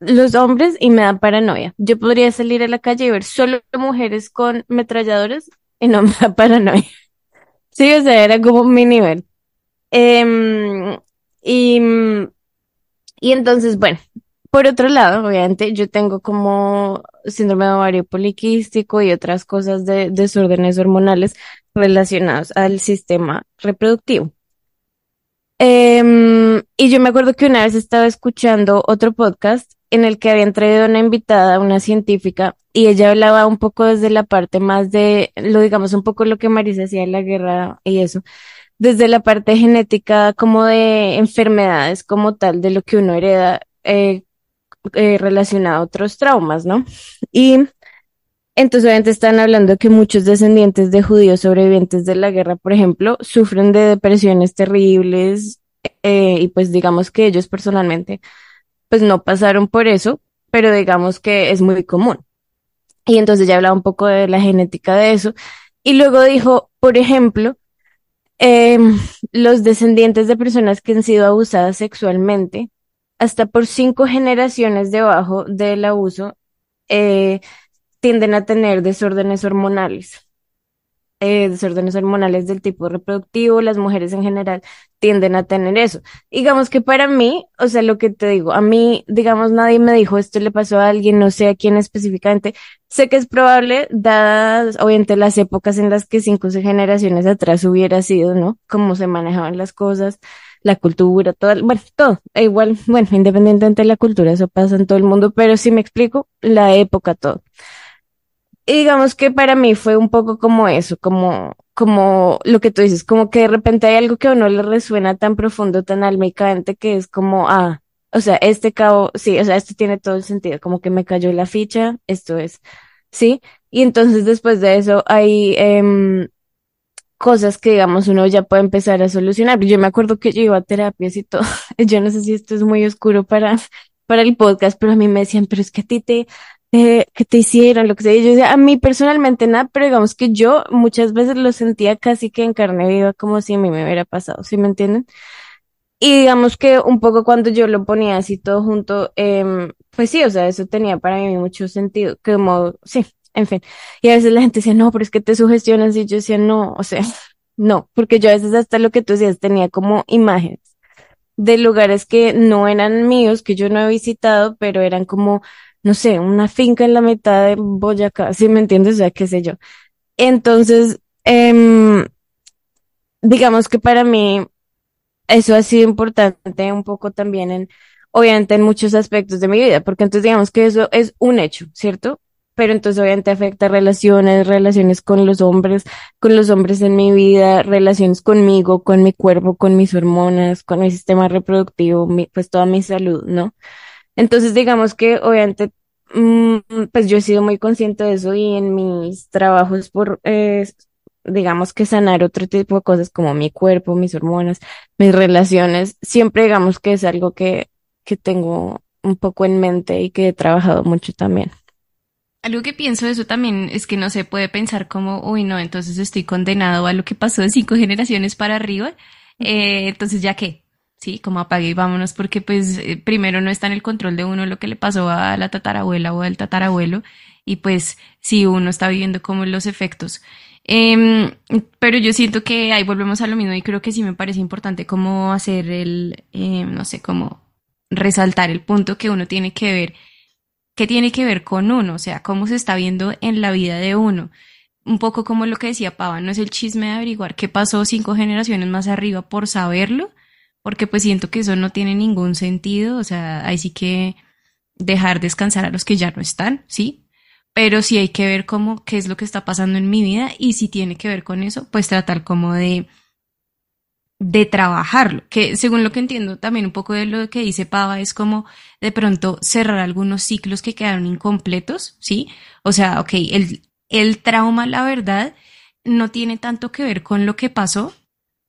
los hombres y me da paranoia. Yo podría salir a la calle y ver solo mujeres con metralladoras y no me da paranoia. Sí, o sea, era como mi nivel. Em, y, y entonces, bueno, por otro lado, obviamente, yo tengo como síndrome de ovario poliquístico y otras cosas de desórdenes hormonales relacionados al sistema reproductivo. Em, y yo me acuerdo que una vez estaba escuchando otro podcast en el que habían traído una invitada, una científica, y ella hablaba un poco desde la parte más de, lo digamos, un poco lo que Marisa hacía en la guerra y eso, desde la parte genética como de enfermedades como tal, de lo que uno hereda eh, eh, relacionado a otros traumas, ¿no? Y entonces obviamente están hablando que muchos descendientes de judíos sobrevivientes de la guerra, por ejemplo, sufren de depresiones terribles eh, y pues digamos que ellos personalmente pues no pasaron por eso, pero digamos que es muy común. Y entonces ya hablaba un poco de la genética de eso. Y luego dijo, por ejemplo, em, los descendientes de personas que han sido abusadas sexualmente hasta por cinco generaciones debajo del abuso, eh, tienden a tener desórdenes hormonales. Eh, desórdenes hormonales del tipo reproductivo, las mujeres en general tienden a tener eso. Digamos que para mí, o sea, lo que te digo, a mí, digamos, nadie me dijo esto le pasó a alguien, no sé a quién específicamente. Sé que es probable, dadas, obviamente, las épocas en las que cinco generaciones atrás hubiera sido, ¿no? Cómo se manejaban las cosas la cultura, todo, bueno, todo, e igual, bueno, independientemente de la cultura, eso pasa en todo el mundo, pero si me explico, la época, todo. Y digamos que para mí fue un poco como eso, como, como lo que tú dices, como que de repente hay algo que a uno le resuena tan profundo, tan almicante, que es como, ah, o sea, este cabo, sí, o sea, esto tiene todo el sentido, como que me cayó la ficha, esto es, sí. Y entonces después de eso hay, eh, cosas que, digamos, uno ya puede empezar a solucionar. Yo me acuerdo que yo iba a terapias y todo. Yo no sé si esto es muy oscuro para, para el podcast, pero a mí me decían, pero es que a ti te, eh, que te hicieron, lo que sea. Y yo decía, a mí personalmente nada, pero digamos que yo muchas veces lo sentía casi que en carne viva, como si a mí me hubiera pasado, ¿sí me entienden? Y digamos que un poco cuando yo lo ponía así todo junto, eh, pues sí, o sea, eso tenía para mí mucho sentido, como, sí, en fin. Y a veces la gente decía, no, pero es que te sugestionas. Y yo decía, no, o sea, no, porque yo a veces hasta lo que tú decías tenía como imágenes de lugares que no eran míos, que yo no he visitado, pero eran como, no sé, una finca en la mitad de Boyacá, ¿sí me entiendes? O sea, qué sé yo. Entonces, em, digamos que para mí eso ha sido importante un poco también en, obviamente en muchos aspectos de mi vida, porque entonces digamos que eso es un hecho, ¿cierto? Pero entonces obviamente afecta relaciones, relaciones con los hombres, con los hombres en mi vida, relaciones conmigo, con mi cuerpo, con mis hormonas, con mi sistema reproductivo, pues toda mi salud, ¿no? Entonces digamos que obviamente, mm, pues yo he sido muy consciente de eso y en mis trabajos por, eh, digamos que sanar otro tipo de cosas como mi cuerpo, mis hormonas, mis relaciones, siempre digamos que es algo que, que tengo un poco en mente y que he trabajado mucho también. Algo que pienso de eso también es que no se puede pensar como, uy, no, entonces estoy condenado a lo que pasó de cinco generaciones para arriba, eh, entonces ya qué, sí, como apague y vámonos, porque pues eh, primero no está en el control de uno lo que le pasó a la tatarabuela o al tatarabuelo, y pues si uno está viviendo como los efectos. Em, pero yo siento que ahí volvemos a lo mismo y creo que sí me parece importante como hacer el, em, no sé, como resaltar el punto que uno tiene que ver, que tiene que ver con uno, o sea, cómo se está viendo en la vida de uno. Un poco como lo que decía Pava, no es el chisme de averiguar qué pasó cinco generaciones más arriba por saberlo, porque pues siento que eso no tiene ningún sentido, o sea, ahí sí que dejar descansar a los que ya no están, ¿sí? Pero sí hay que ver cómo, qué es lo que está pasando en mi vida y si tiene que ver con eso, pues tratar como de, de trabajarlo, que según lo que entiendo también un poco de lo que dice Pava es como de pronto cerrar algunos ciclos que quedaron incompletos, ¿sí? O sea, ok, el, el trauma, la verdad, no tiene tanto que ver con lo que pasó,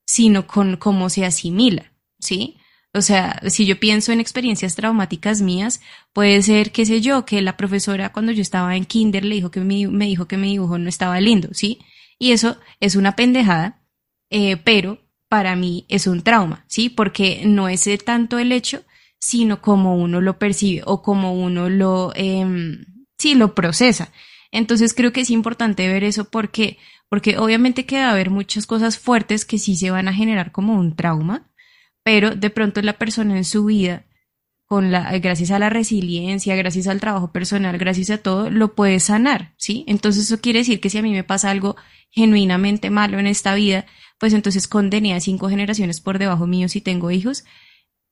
sino con cómo se asimila. ¿sí? O sea, si yo pienso en experiencias traumáticas mías, puede ser, qué sé yo, que la profesora cuando yo estaba en kinder le dijo que mi, me dijo que mi dibujo no estaba lindo, ¿sí? Y eso es una pendejada, eh, pero para mí es un trauma, ¿sí? Porque no es tanto el hecho, sino como uno lo percibe o como uno lo, eh, sí, lo procesa. Entonces creo que es importante ver eso porque, porque obviamente que va a haber muchas cosas fuertes que sí se van a generar como un trauma, pero de pronto la persona en su vida, con la, gracias a la resiliencia, gracias al trabajo personal, gracias a todo, lo puede sanar, ¿sí? Entonces eso quiere decir que si a mí me pasa algo genuinamente malo en esta vida, pues entonces condené a cinco generaciones por debajo mío si tengo hijos,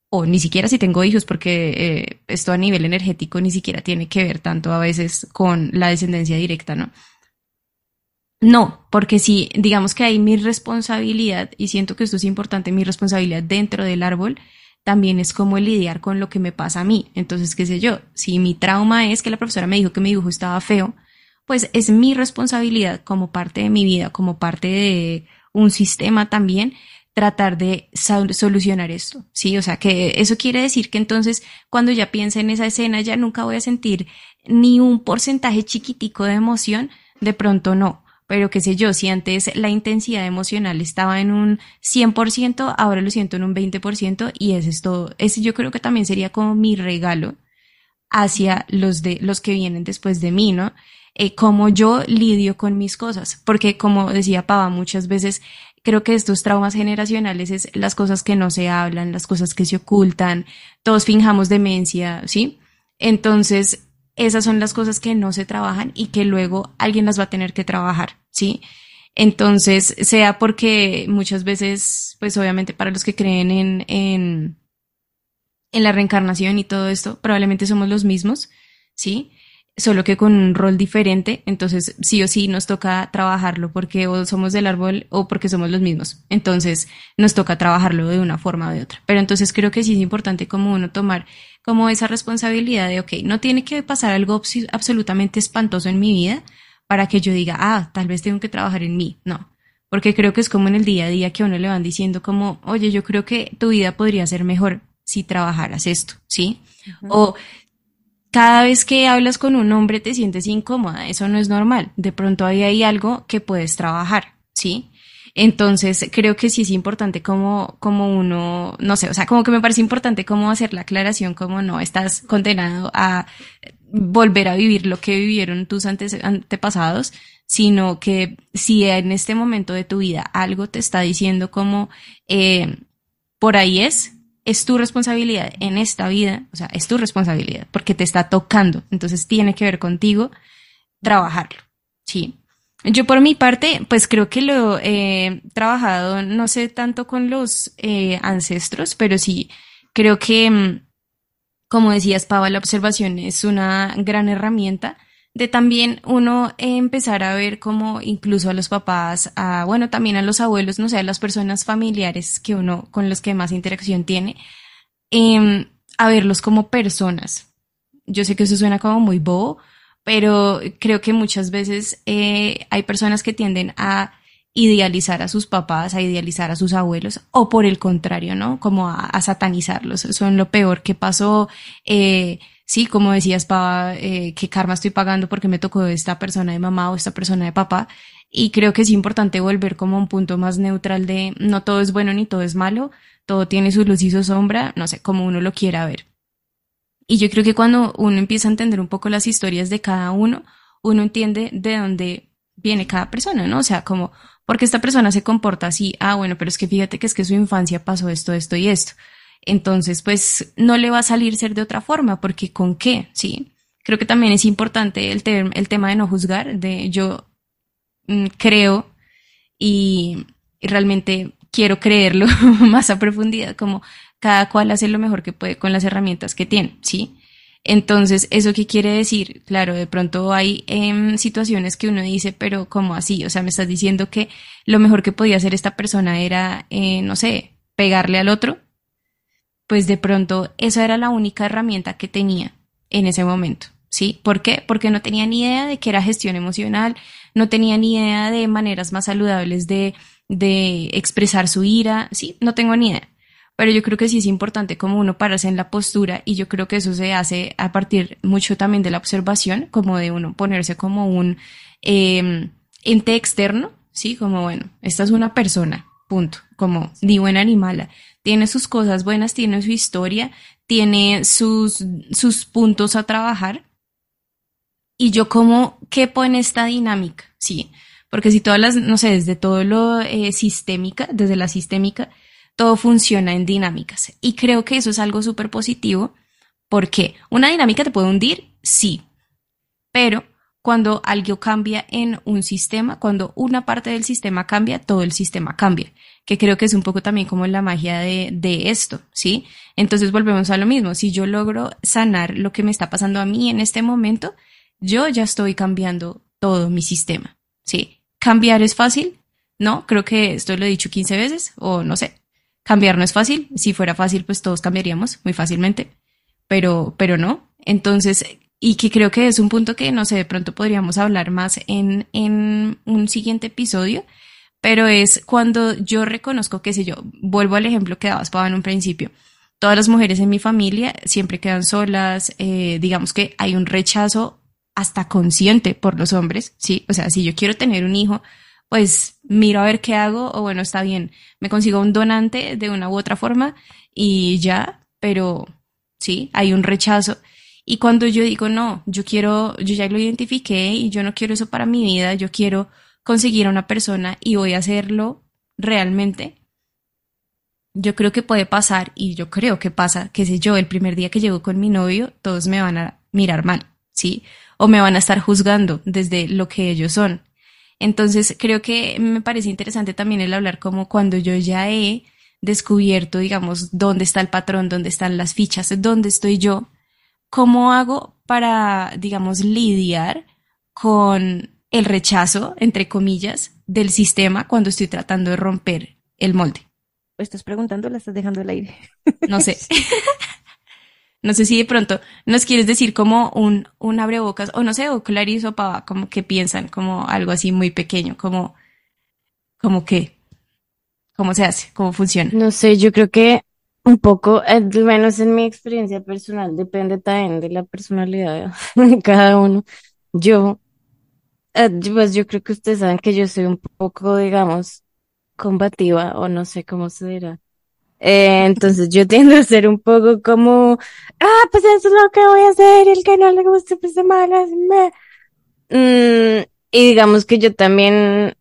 o ni siquiera si tengo hijos, porque eh, esto a nivel energético ni siquiera tiene que ver tanto a veces con la descendencia directa, ¿no? No, porque si digamos que hay mi responsabilidad, y siento que esto es importante, mi responsabilidad dentro del árbol, también es como lidiar con lo que me pasa a mí. Entonces, qué sé yo, si mi trauma es que la profesora me dijo que mi dibujo estaba feo, pues es mi responsabilidad como parte de mi vida, como parte de un sistema también, tratar de solucionar esto, ¿sí? O sea, que eso quiere decir que entonces cuando ya piense en esa escena ya nunca voy a sentir ni un porcentaje chiquitico de emoción, de pronto no pero qué sé yo, si antes la intensidad emocional estaba en un 100%, ahora lo siento en un 20% y ese es todo. Ese yo creo que también sería como mi regalo hacia los de los que vienen después de mí, ¿no? Eh, cómo yo lidio con mis cosas, porque como decía Pava, muchas veces creo que estos traumas generacionales es las cosas que no se hablan, las cosas que se ocultan, todos finjamos demencia, ¿sí? Entonces, esas son las cosas que no se trabajan y que luego alguien las va a tener que trabajar, ¿sí? Entonces, sea porque muchas veces, pues obviamente para los que creen en, en, en la reencarnación y todo esto, probablemente somos los mismos, ¿sí? Solo que con un rol diferente, entonces sí o sí nos toca trabajarlo porque o somos del árbol o porque somos los mismos. Entonces nos toca trabajarlo de una forma o de otra. Pero entonces creo que sí es importante como uno tomar como esa responsabilidad de, ok, no tiene que pasar algo absolutamente espantoso en mi vida para que yo diga, ah, tal vez tengo que trabajar en mí. No, porque creo que es como en el día a día que a uno le van diciendo como, oye, yo creo que tu vida podría ser mejor si trabajaras esto, ¿sí? O cada vez que hablas con un hombre te sientes incómoda, eso no es normal. De pronto ahí hay algo que puedes trabajar, ¿sí? Entonces, creo que sí es importante como, como uno, no sé, o sea, como que me parece importante cómo hacer la aclaración, como no estás condenado a volver a vivir lo que vivieron tus antepasados, sino que si en este momento de tu vida algo te está diciendo como, eh, por ahí es, es tu responsabilidad en esta vida, o sea, es tu responsabilidad, porque te está tocando, entonces tiene que ver contigo trabajarlo, ¿sí? Yo por mi parte, pues creo que lo he trabajado, no sé tanto con los eh, ancestros, pero sí creo que, mm, como decías, Pava, la observación es una gran herramienta también uno empezar a ver como incluso a los papás, a, bueno, también a los abuelos, no sé, a las personas familiares que uno, con los que más interacción tiene, em, a verlos como personas. Yo sé que eso suena como muy bobo, pero creo que muchas veces eh, hay personas que tienden a idealizar a sus papás, a idealizar a sus abuelos, o por el contrario, ¿no? Como a, satanizarlos. Son lo peor que pasó. Eh, sí, como decías, Pava, eh, qué karma estoy pagando porque me tocó esta persona de mamá o esta persona de papá. Y creo que es importante volver como a un punto más neutral de no todo es bueno ni todo es malo, todo tiene su luz y su sombra, no sé, como uno lo quiera ver. Y yo creo que cuando uno empieza a entender un poco las historias de cada uno, uno entiende de dónde viene cada persona, ¿no? O sea, como, porque esta persona se comporta así, ah, bueno, pero es que fíjate que es que su infancia pasó esto, esto y esto. Entonces, pues no le va a salir ser de otra forma, porque ¿con qué? Sí. Creo que también es importante el, el tema de no juzgar, de yo mm, creo y, realmente quiero creerlo más a profundidad, como cada cual hace lo mejor que puede con las herramientas que tiene, ¿sí? Entonces, ¿eso qué quiere decir? Claro, de pronto hay em, situaciones que uno dice, pero ¿cómo así? O sea, me estás diciendo que lo mejor que podía hacer esta persona era, eh, no sé, pegarle al otro. Pues de pronto esa era la única herramienta que tenía en ese momento, ¿sí? ¿Por qué? Porque no tenía ni idea de qué era gestión emocional, no tenía ni idea de maneras más saludables de, de expresar su ira, ¿sí? No tengo ni idea pero yo creo que sí es importante como uno pararse en la postura y yo creo que eso se hace a partir mucho también de la observación, como de uno ponerse como un em, ente externo, ¿sí? Como, bueno, esta es una persona, punto, como ni buena ni mala. Tiene sus cosas buenas, tiene su historia, tiene sus, sus puntos a trabajar. Y yo como quepo en esta dinámica, ¿sí? Porque si todas las, no sé, desde todo lo eh, sistémica, desde la sistémica, todo funciona en dinámicas. Y creo que eso es algo súper positivo porque una dinámica te puede hundir, sí, pero cuando algo cambia en un sistema, cuando una parte del sistema cambia, todo el sistema cambia, que creo que es un poco también como la magia de, esto, ¿sí? Entonces volvemos a lo mismo, si yo logro sanar lo que me está pasando a mí en este momento, yo ya estoy cambiando todo mi sistema, ¿sí? ¿Cambiar es fácil? No, creo que esto lo he dicho 15 veces, o no sé, Cambiar no es fácil. Si fuera fácil, pues todos cambiaríamos muy fácilmente, pero, pero no. Entonces, y que creo que es un punto que, no sé, de pronto podríamos hablar más en, en un siguiente episodio, pero es cuando yo reconozco, qué sé yo, vuelvo al ejemplo que dabas, Pablo, en un principio. Todas las mujeres en mi familia siempre quedan solas, eh, digamos que hay un rechazo hasta consciente por los hombres, ¿sí? O sea, si yo quiero tener un hijo, pues miro a ver qué hago o bueno, está bien, me consigo un donante de una u otra forma y ya, pero sí, hay un rechazo. Y cuando yo digo, no, yo quiero, yo ya lo identifiqué y yo no quiero eso para mi vida, yo quiero conseguir a una persona y voy a hacerlo realmente, yo creo que puede pasar y yo creo que pasa, que si yo el primer día que llego con mi novio, todos me van a mirar mal, ¿sí? O me van a estar juzgando desde lo que ellos son. Entonces, creo que me parece interesante también el hablar como cuando yo ya he descubierto, digamos, dónde está el patrón, dónde están las fichas, dónde estoy yo, cómo hago para, digamos, lidiar con el rechazo, entre comillas, del sistema cuando estoy tratando de romper el molde. ¿Estás preguntando la estás dejando al aire? No sé. No sé si de pronto nos quieres decir como un, un abrebocas, o no sé, o Clarice o Pava, como que piensan como algo así muy pequeño, como, como que, cómo se hace, cómo funciona. No sé, yo creo que un poco, al menos en mi experiencia personal, depende también de la personalidad de cada uno. Yo, eh, pues yo creo que ustedes saben que yo soy un poco, digamos, combativa, o no sé cómo se dirá. Eh, entonces yo tiendo a ser un poco como, ah, pues eso es lo que voy a hacer, el que no le guste, pues de malas, me... Mm, y digamos que yo también,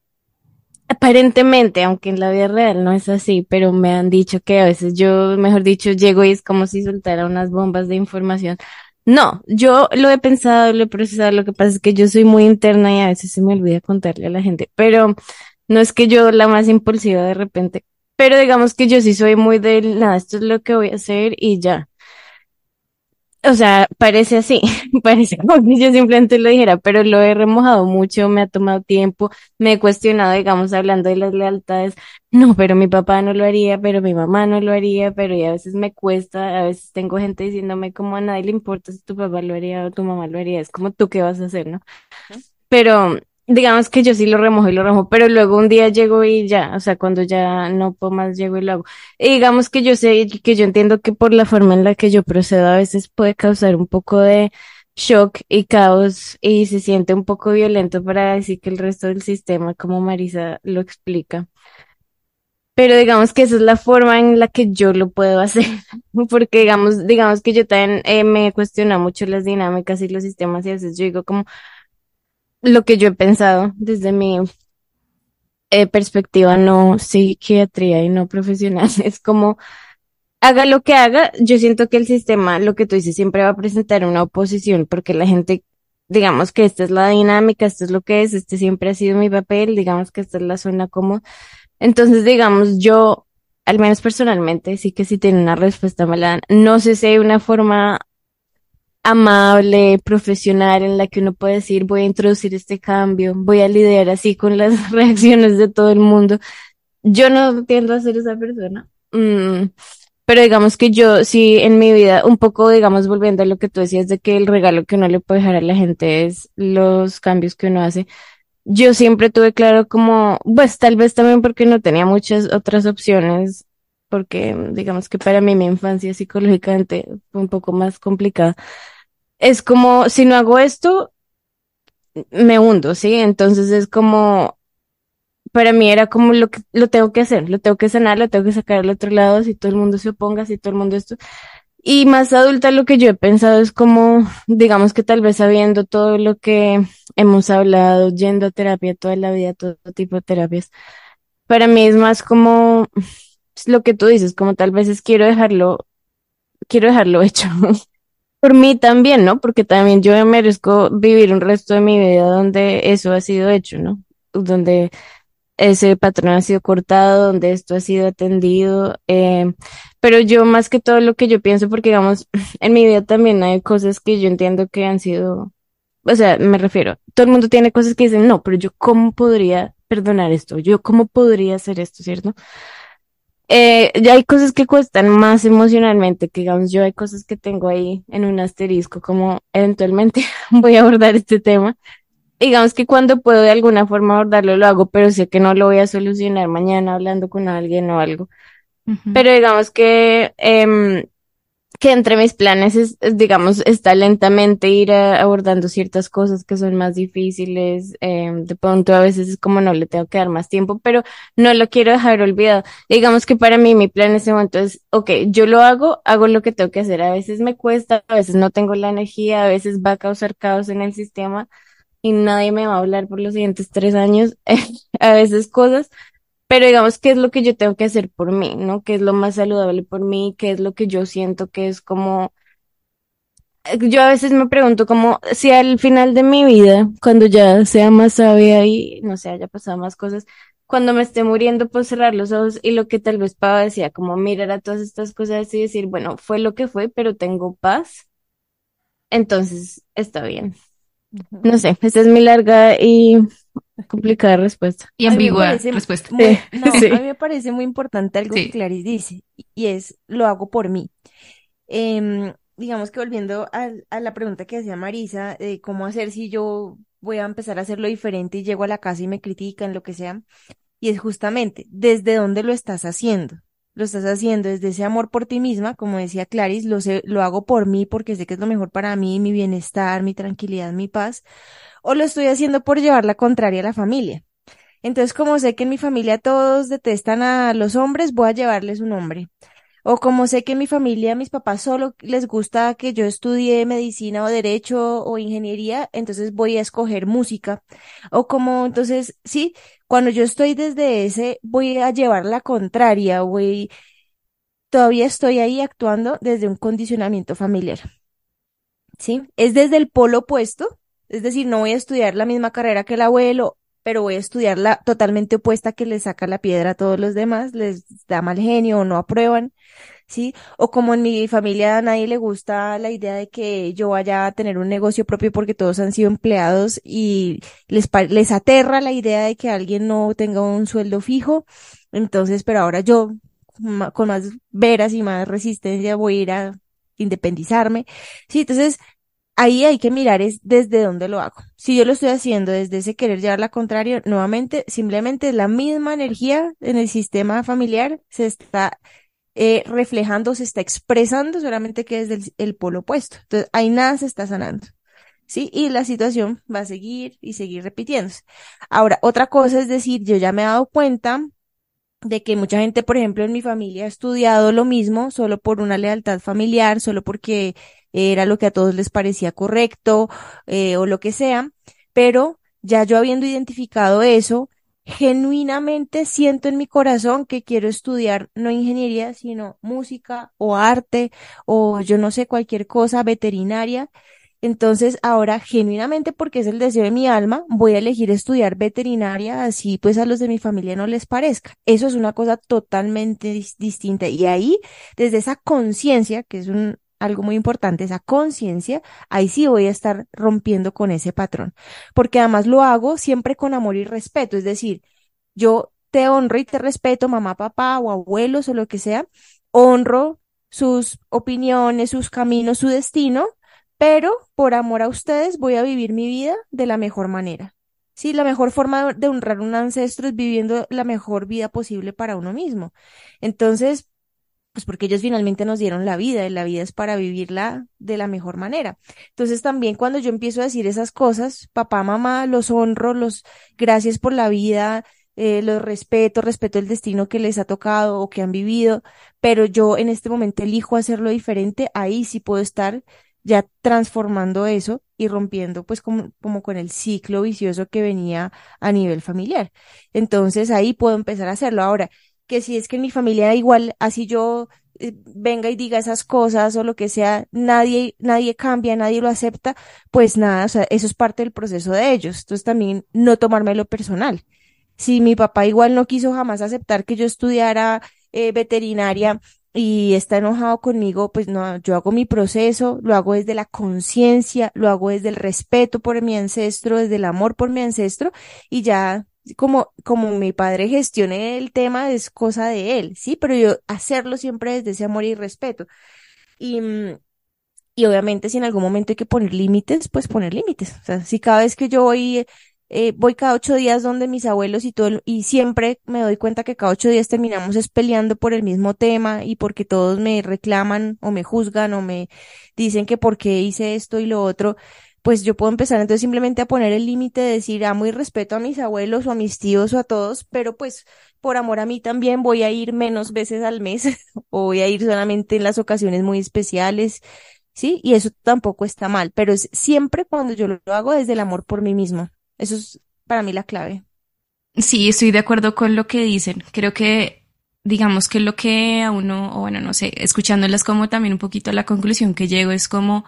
aparentemente, aunque en la vida real no es así, pero me han dicho que a veces yo, mejor dicho, llego y es como si soltara unas bombas de información. No, yo lo he pensado, lo he procesado, lo que pasa es que yo soy muy interna y a veces se me olvida contarle a la gente, pero no es que yo la más impulsiva de repente pero digamos que yo sí soy muy del, nada, esto es lo que voy a hacer y ya. O sea, parece así, parece como que yo simplemente lo dijera, pero lo he remojado mucho, me ha tomado tiempo, me he cuestionado, digamos, hablando de las lealtades, no, pero mi papá no lo haría, pero mi mamá no lo haría, pero y a veces me cuesta, a veces tengo gente diciéndome como a nadie le importa si tu papá lo haría o tu mamá lo haría, es como tú qué vas a hacer, ¿no? Pero digamos que yo sí lo remojo y lo remojo, pero luego un día llego y ya, o sea, cuando ya no puedo más, llego y lo hago. Y digamos que yo sé, que yo entiendo que por la forma en la que yo procedo a veces puede causar un poco de shock y caos y se siente un poco violento para decir que el resto del sistema, como Marisa lo explica. Pero digamos que esa es la forma en la que yo lo puedo hacer, porque digamos, digamos que yo también eh, me cuestiona mucho las dinámicas y los sistemas y a veces yo digo como, lo que yo he pensado desde mi eh, perspectiva no psiquiatría y no profesional es como haga lo que haga, yo siento que el sistema, lo que tú dices, siempre va a presentar una oposición porque la gente, digamos que esta es la dinámica, esto es lo que es, este siempre ha sido mi papel, digamos que esta es la zona como, entonces digamos yo, al menos personalmente, sí que sí tiene una respuesta mala. No sé si hay una forma amable, profesional, en la que uno puede decir, voy a introducir este cambio, voy a lidiar así con las reacciones de todo el mundo. Yo no tiendo a ser esa persona. Mm, pero digamos que yo sí en mi vida, un poco, digamos, volviendo a lo que tú decías de que el regalo que uno le puede dejar a la gente es los cambios que uno hace. Yo siempre tuve claro como, pues tal vez también porque no tenía muchas otras opciones, porque digamos que para mí mi infancia psicológicamente fue un poco más complicada es como, si no hago esto, me hundo, ¿sí? Entonces es como, para mí era como lo que lo tengo que hacer, lo tengo que sanar, lo tengo que sacar al otro lado, si todo el mundo se oponga, si todo el mundo esto. Y más adulta lo que yo he pensado es como, digamos que tal vez sabiendo todo lo que hemos hablado, yendo a terapia toda la vida, todo tipo de terapias, para mí es más como lo que tú dices, como tal vez es quiero dejarlo, quiero dejarlo hecho. Por mí también, ¿no? Porque también yo merezco vivir un resto de mi vida donde eso ha sido hecho, ¿no? Donde ese patrón ha sido cortado, donde esto ha sido atendido. Eh, pero yo más que todo lo que yo pienso, porque digamos, en mi vida también hay cosas que yo entiendo que han sido, o sea, me refiero, todo el mundo tiene cosas que dicen, no, pero yo cómo podría perdonar esto, yo cómo podría hacer esto, ¿cierto? Eh, ya hay cosas que cuestan más emocionalmente, que digamos, yo hay cosas que tengo ahí en un asterisco, como eventualmente voy a abordar este tema. Digamos que cuando puedo de alguna forma abordarlo, lo hago, pero sé que no lo voy a solucionar mañana hablando con alguien o algo. Pero digamos que eh, que entre mis planes es, digamos, está lentamente ir abordando ciertas cosas que son más difíciles. Eh, de pronto a veces es como no le tengo que dar más tiempo, pero no lo quiero dejar olvidado. Digamos que para mí mi plan en ese momento es, ok, yo lo hago, hago lo que tengo que hacer. A veces me cuesta, a veces no tengo la energía, a veces va a causar caos en el sistema y nadie me va a hablar por los siguientes tres años. a veces cosas pero digamos, ¿qué es lo que yo tengo que hacer por mí, no? ¿Qué es lo más saludable por mí? ¿Qué es lo que yo siento que es como... Yo a veces me pregunto como si al final de mi vida, cuando ya sea más sabia y no sé, haya pasado más cosas, cuando me esté muriendo, puedo cerrar los ojos y lo que tal vez Pava decía, como mirar a todas estas cosas y decir, bueno, fue lo que fue, pero tengo paz. Entonces, está bien. No sé, esa es mi larga y complicada respuesta. Y ambigua respuesta. no, A mí me parece muy importante algo que Clarice dice, y es, lo hago por mí. Em, digamos que volviendo a, a, la pregunta que hacía Marisa, de cómo hacer si yo voy a empezar a hacerlo diferente y llego a la casa y me critican, lo que sea, y es justamente, ¿desde dónde lo estás haciendo? Lo estás haciendo desde ese amor por ti misma, como decía Clarice, lo, sé, lo hago por mí porque sé que es lo mejor para mí, mi bienestar, mi tranquilidad, mi paz, o lo estoy haciendo por llevar la contraria a la familia. Entonces, como sé que en mi familia todos detestan a los hombres, voy a llevarles un hombre. O como sé que en mi familia, mis papás solo les gusta que yo estudie medicina o derecho o ingeniería, entonces voy a escoger música. O como, entonces, sí, cuando yo estoy desde ese, voy a llevar la contraria, voy, todavía estoy ahí actuando desde un condicionamiento familiar. ¿Sí? Es desde el polo opuesto es decir, no voy a estudiar la misma carrera que el abuelo, pero voy a estudiar la totalmente opuesta que le saca la piedra a todos los demás, les da mal genio o no aprueban, ¿sí? O como en mi familia a nadie le gusta la idea de que yo vaya a tener un negocio propio porque todos han sido empleados y les, les aterra la idea de que alguien no tenga un sueldo fijo. Entonces, pero ahora yo, con más veras y más resistencia, voy a ir a independizarme. Sí, entonces ahí hay que mirar es desde dónde lo hago. Si yo lo estoy haciendo desde ese querer llevar la contraria, nuevamente, simplemente la misma energía en el sistema familiar se está eh, reflejando, se está expresando, solamente que desde el, polo opuesto. Entonces, ahí nada se está sanando. ¿sí? Y la situación va a seguir y seguir repitiéndose. Ahora, otra cosa es decir, yo ya me he dado cuenta de que mucha gente, por ejemplo, en mi familia ha estudiado lo mismo solo por una lealtad familiar, solo porque era lo que a todos les parecía correcto eh, o lo que sea, pero ya yo habiendo identificado eso, genuinamente siento en mi corazón que quiero estudiar no ingeniería, sino música o arte o yo no sé, cualquier cosa veterinaria entonces, ahora, genuinamente, porque es el deseo de mi alma, voy a elegir estudiar veterinaria, así pues a los de mi familia no les parezca. Eso es una cosa totalmente distinta. Y ahí, desde esa conciencia, que es un, algo muy importante, esa conciencia, ahí sí voy a estar rompiendo con ese patrón. Porque además lo hago siempre con amor y respeto. Es decir, yo te honro y te respeto, mamá, papá o abuelos o lo que sea, honro sus opiniones, sus caminos, su destino, pero por amor a ustedes voy a vivir mi vida de la mejor manera. Sí, la mejor forma de honrar un ancestro es viviendo la mejor vida posible para uno mismo. Entonces, pues porque ellos finalmente nos dieron la vida y la vida es para vivirla de la mejor manera. Entonces también cuando yo empiezo a decir esas cosas, papá, mamá, los honro, los gracias por la vida, eh, los respeto, respeto el destino que les ha tocado o que han vivido, pero yo en este momento elijo hacerlo diferente, ahí sí puedo estar ya transformando eso y rompiendo pues como, como con el ciclo vicioso que venía a nivel familiar. Entonces ahí puedo empezar a hacerlo. Ahora, que si es que en mi familia igual, así yo eh, venga y diga esas cosas o lo que sea, nadie, nadie cambia, nadie lo acepta, pues nada, o sea, eso es parte del proceso de ellos. Entonces también no tomármelo personal. Si mi papá igual no quiso jamás aceptar que yo estudiara eh, veterinaria, y está enojado conmigo, pues no, yo hago mi proceso, lo hago desde la conciencia, lo hago desde el respeto por mi ancestro, desde el amor por mi ancestro y ya como, como mi padre gestione el tema es cosa de él, sí, pero yo hacerlo siempre desde ese amor y respeto. Y, mm, y obviamente si en algún momento hay que poner límites, pues poner límites. O sea, si cada vez que yo voy eh, voy cada ocho días donde mis abuelos y todo, y siempre me doy cuenta que cada ocho días terminamos es peleando por el mismo tema y porque todos me reclaman o me juzgan o me dicen que por qué hice esto y lo otro, pues yo puedo empezar entonces simplemente a poner el límite de decir amo y respeto a mis abuelos o a mis tíos o a todos, pero pues por amor a mí también voy a ir menos veces al mes o voy a ir solamente en las ocasiones muy especiales. Sí, y eso tampoco está mal, pero es siempre cuando yo lo hago desde el amor por mí mismo. Eso es para mí la clave. Sí, estoy de acuerdo con lo que dicen. Creo que, digamos que lo que a uno, o bueno, no sé, escuchándolas como también un poquito la conclusión que llego es como,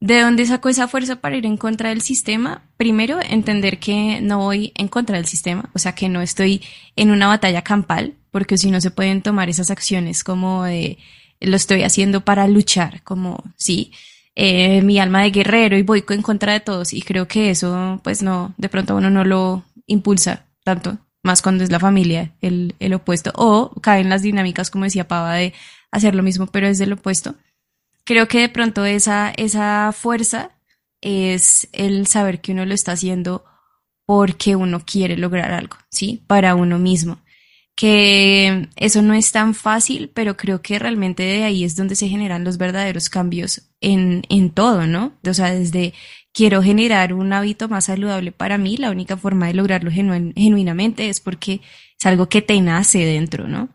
¿de dónde saco esa fuerza para ir en contra del sistema? Primero, entender que no voy en contra del sistema, o sea, que no estoy en una batalla campal, porque si no se pueden tomar esas acciones como de, lo estoy haciendo para luchar, como, sí, eh, mi alma de guerrero y voy en contra de todos. Y creo que eso, pues no, de pronto uno no lo impulsa tanto, más cuando es la familia, el, el opuesto. O caen las dinámicas, como decía Pava, de hacer lo mismo, pero es del opuesto. Creo que de pronto esa, esa fuerza es el saber que uno lo está haciendo porque uno quiere lograr algo, ¿sí? Para uno mismo que eso no es tan fácil, pero creo que realmente de ahí es donde se generan los verdaderos cambios en, en todo, ¿no? O sea, desde quiero generar un hábito más saludable para mí, la única forma de lograrlo genuinamente es porque es algo que te nace dentro, ¿no?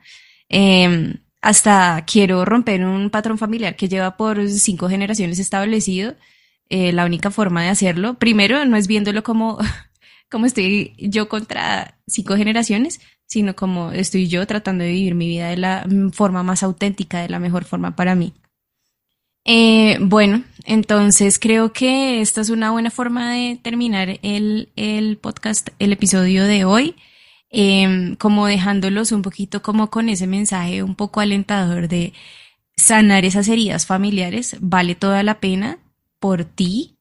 Eh, hasta quiero romper un patrón familiar que lleva por cinco generaciones establecido. Eh, la única forma de hacerlo, primero, no es viéndolo como, como estoy yo contra cinco generaciones, sino como estoy yo tratando de vivir mi vida de la forma más auténtica, de la mejor forma para mí. Eh, bueno, entonces creo que esta es una buena forma de terminar el, el podcast, el episodio de hoy, em, como dejándolos un poquito como con ese mensaje un poco alentador de sanar esas heridas familiares, vale toda la pena por ti,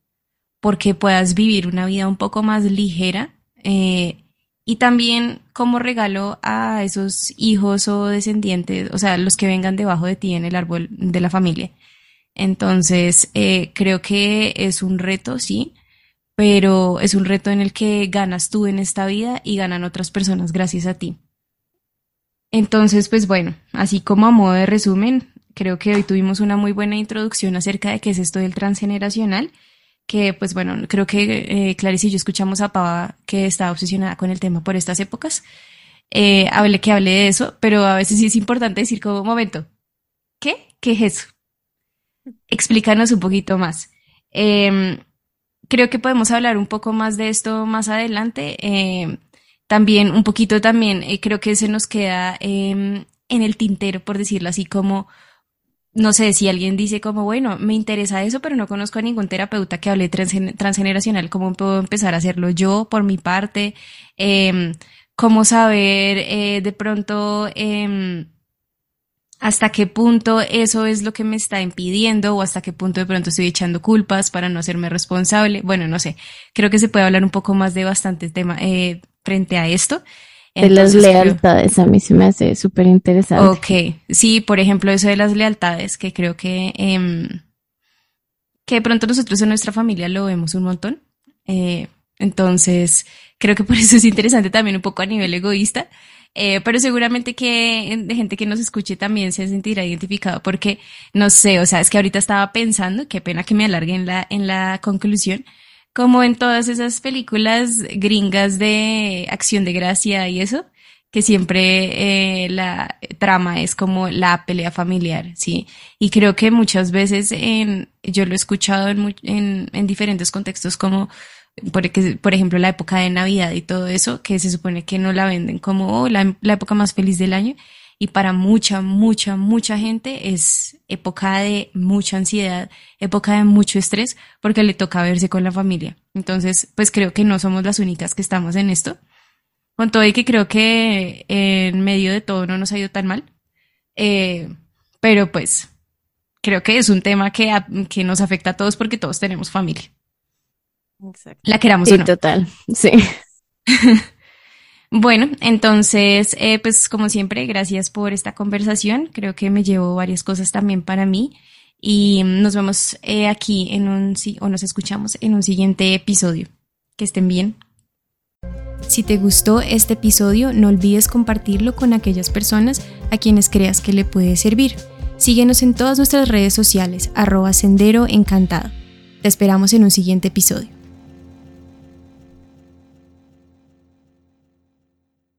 porque puedas vivir una vida un poco más ligera. Eh, y también como regalo a esos hijos o descendientes, o sea, los que vengan debajo de ti en el árbol de la familia. Entonces, eh, creo que es un reto, sí, pero es un reto en el que ganas tú en esta vida y ganan otras personas gracias a ti. Entonces, pues bueno, así como a modo de resumen, creo que hoy tuvimos una muy buena introducción acerca de qué es esto del transgeneracional, que pues bueno, creo que eh, Clarice y yo escuchamos a Pava que estaba obsesionada con el tema por estas épocas. Eh, hable que hable de eso, pero a veces sí es importante decir como, momento, ¿qué? ¿Qué es eso? Explícanos un poquito más. Em, creo que podemos hablar un poco más de esto más adelante. Em, también, un poquito también, eh, creo que se nos queda em, en el tintero, por decirlo así, como, no sé, si alguien dice como, bueno, me interesa eso, pero no conozco a ningún terapeuta que hable transgeneracional, ¿cómo puedo empezar a hacerlo yo por mi parte? ¿Cómo saber eh, de pronto hasta qué punto eso es lo que me está impidiendo o hasta qué punto de pronto estoy echando culpas para no hacerme responsable. Bueno, no sé, creo que se puede hablar un poco más de bastantes temas eh, frente a esto. de las lealtades, a mí se me hace súper interesante. Ok, sí, por ejemplo, eso de las lealtades, que creo que, eh, que de pronto nosotros en nuestra familia lo vemos un montón. Eh, entonces, creo que por eso es interesante también un poco a nivel egoísta, eh, pero seguramente que de gente que nos escuche también se sentirá identificado porque, no sé, o sea, es que ahorita estaba pensando, qué pena que me alargue en la, en la conclusión, como en todas esas películas gringas de acción de gracia y eso, que siempre eh, la trama es como la pelea familiar, ¿sí? Y creo que muchas veces en, yo lo he escuchado en, en, en diferentes contextos como por, ejemplo, la época de Navidad y todo eso, que se supone que no la venden como oh, la, época más feliz del año. Y para mucha, mucha, mucha gente es época de mucha ansiedad, época de mucho estrés, porque le toca verse con la familia. Entonces, pues creo que no somos las únicas que estamos en esto. Con todo y que creo que en medio de todo no nos ha ido tan mal. Eh, pero pues creo que es un tema que, que nos afecta a todos porque todos tenemos familia. La queramos sí, total, sí. bueno, entonces, eh, pues como siempre, gracias por esta conversación. Creo que me llevo varias cosas también para mí. Y nos vemos eh, aquí en un, o nos escuchamos en un siguiente episodio. Que estén bien. Si te gustó este episodio, no olvides compartirlo con aquellas personas a quienes creas que le puede servir. Síguenos en todas nuestras redes sociales, arroba sendero encantado. Te esperamos en un siguiente episodio.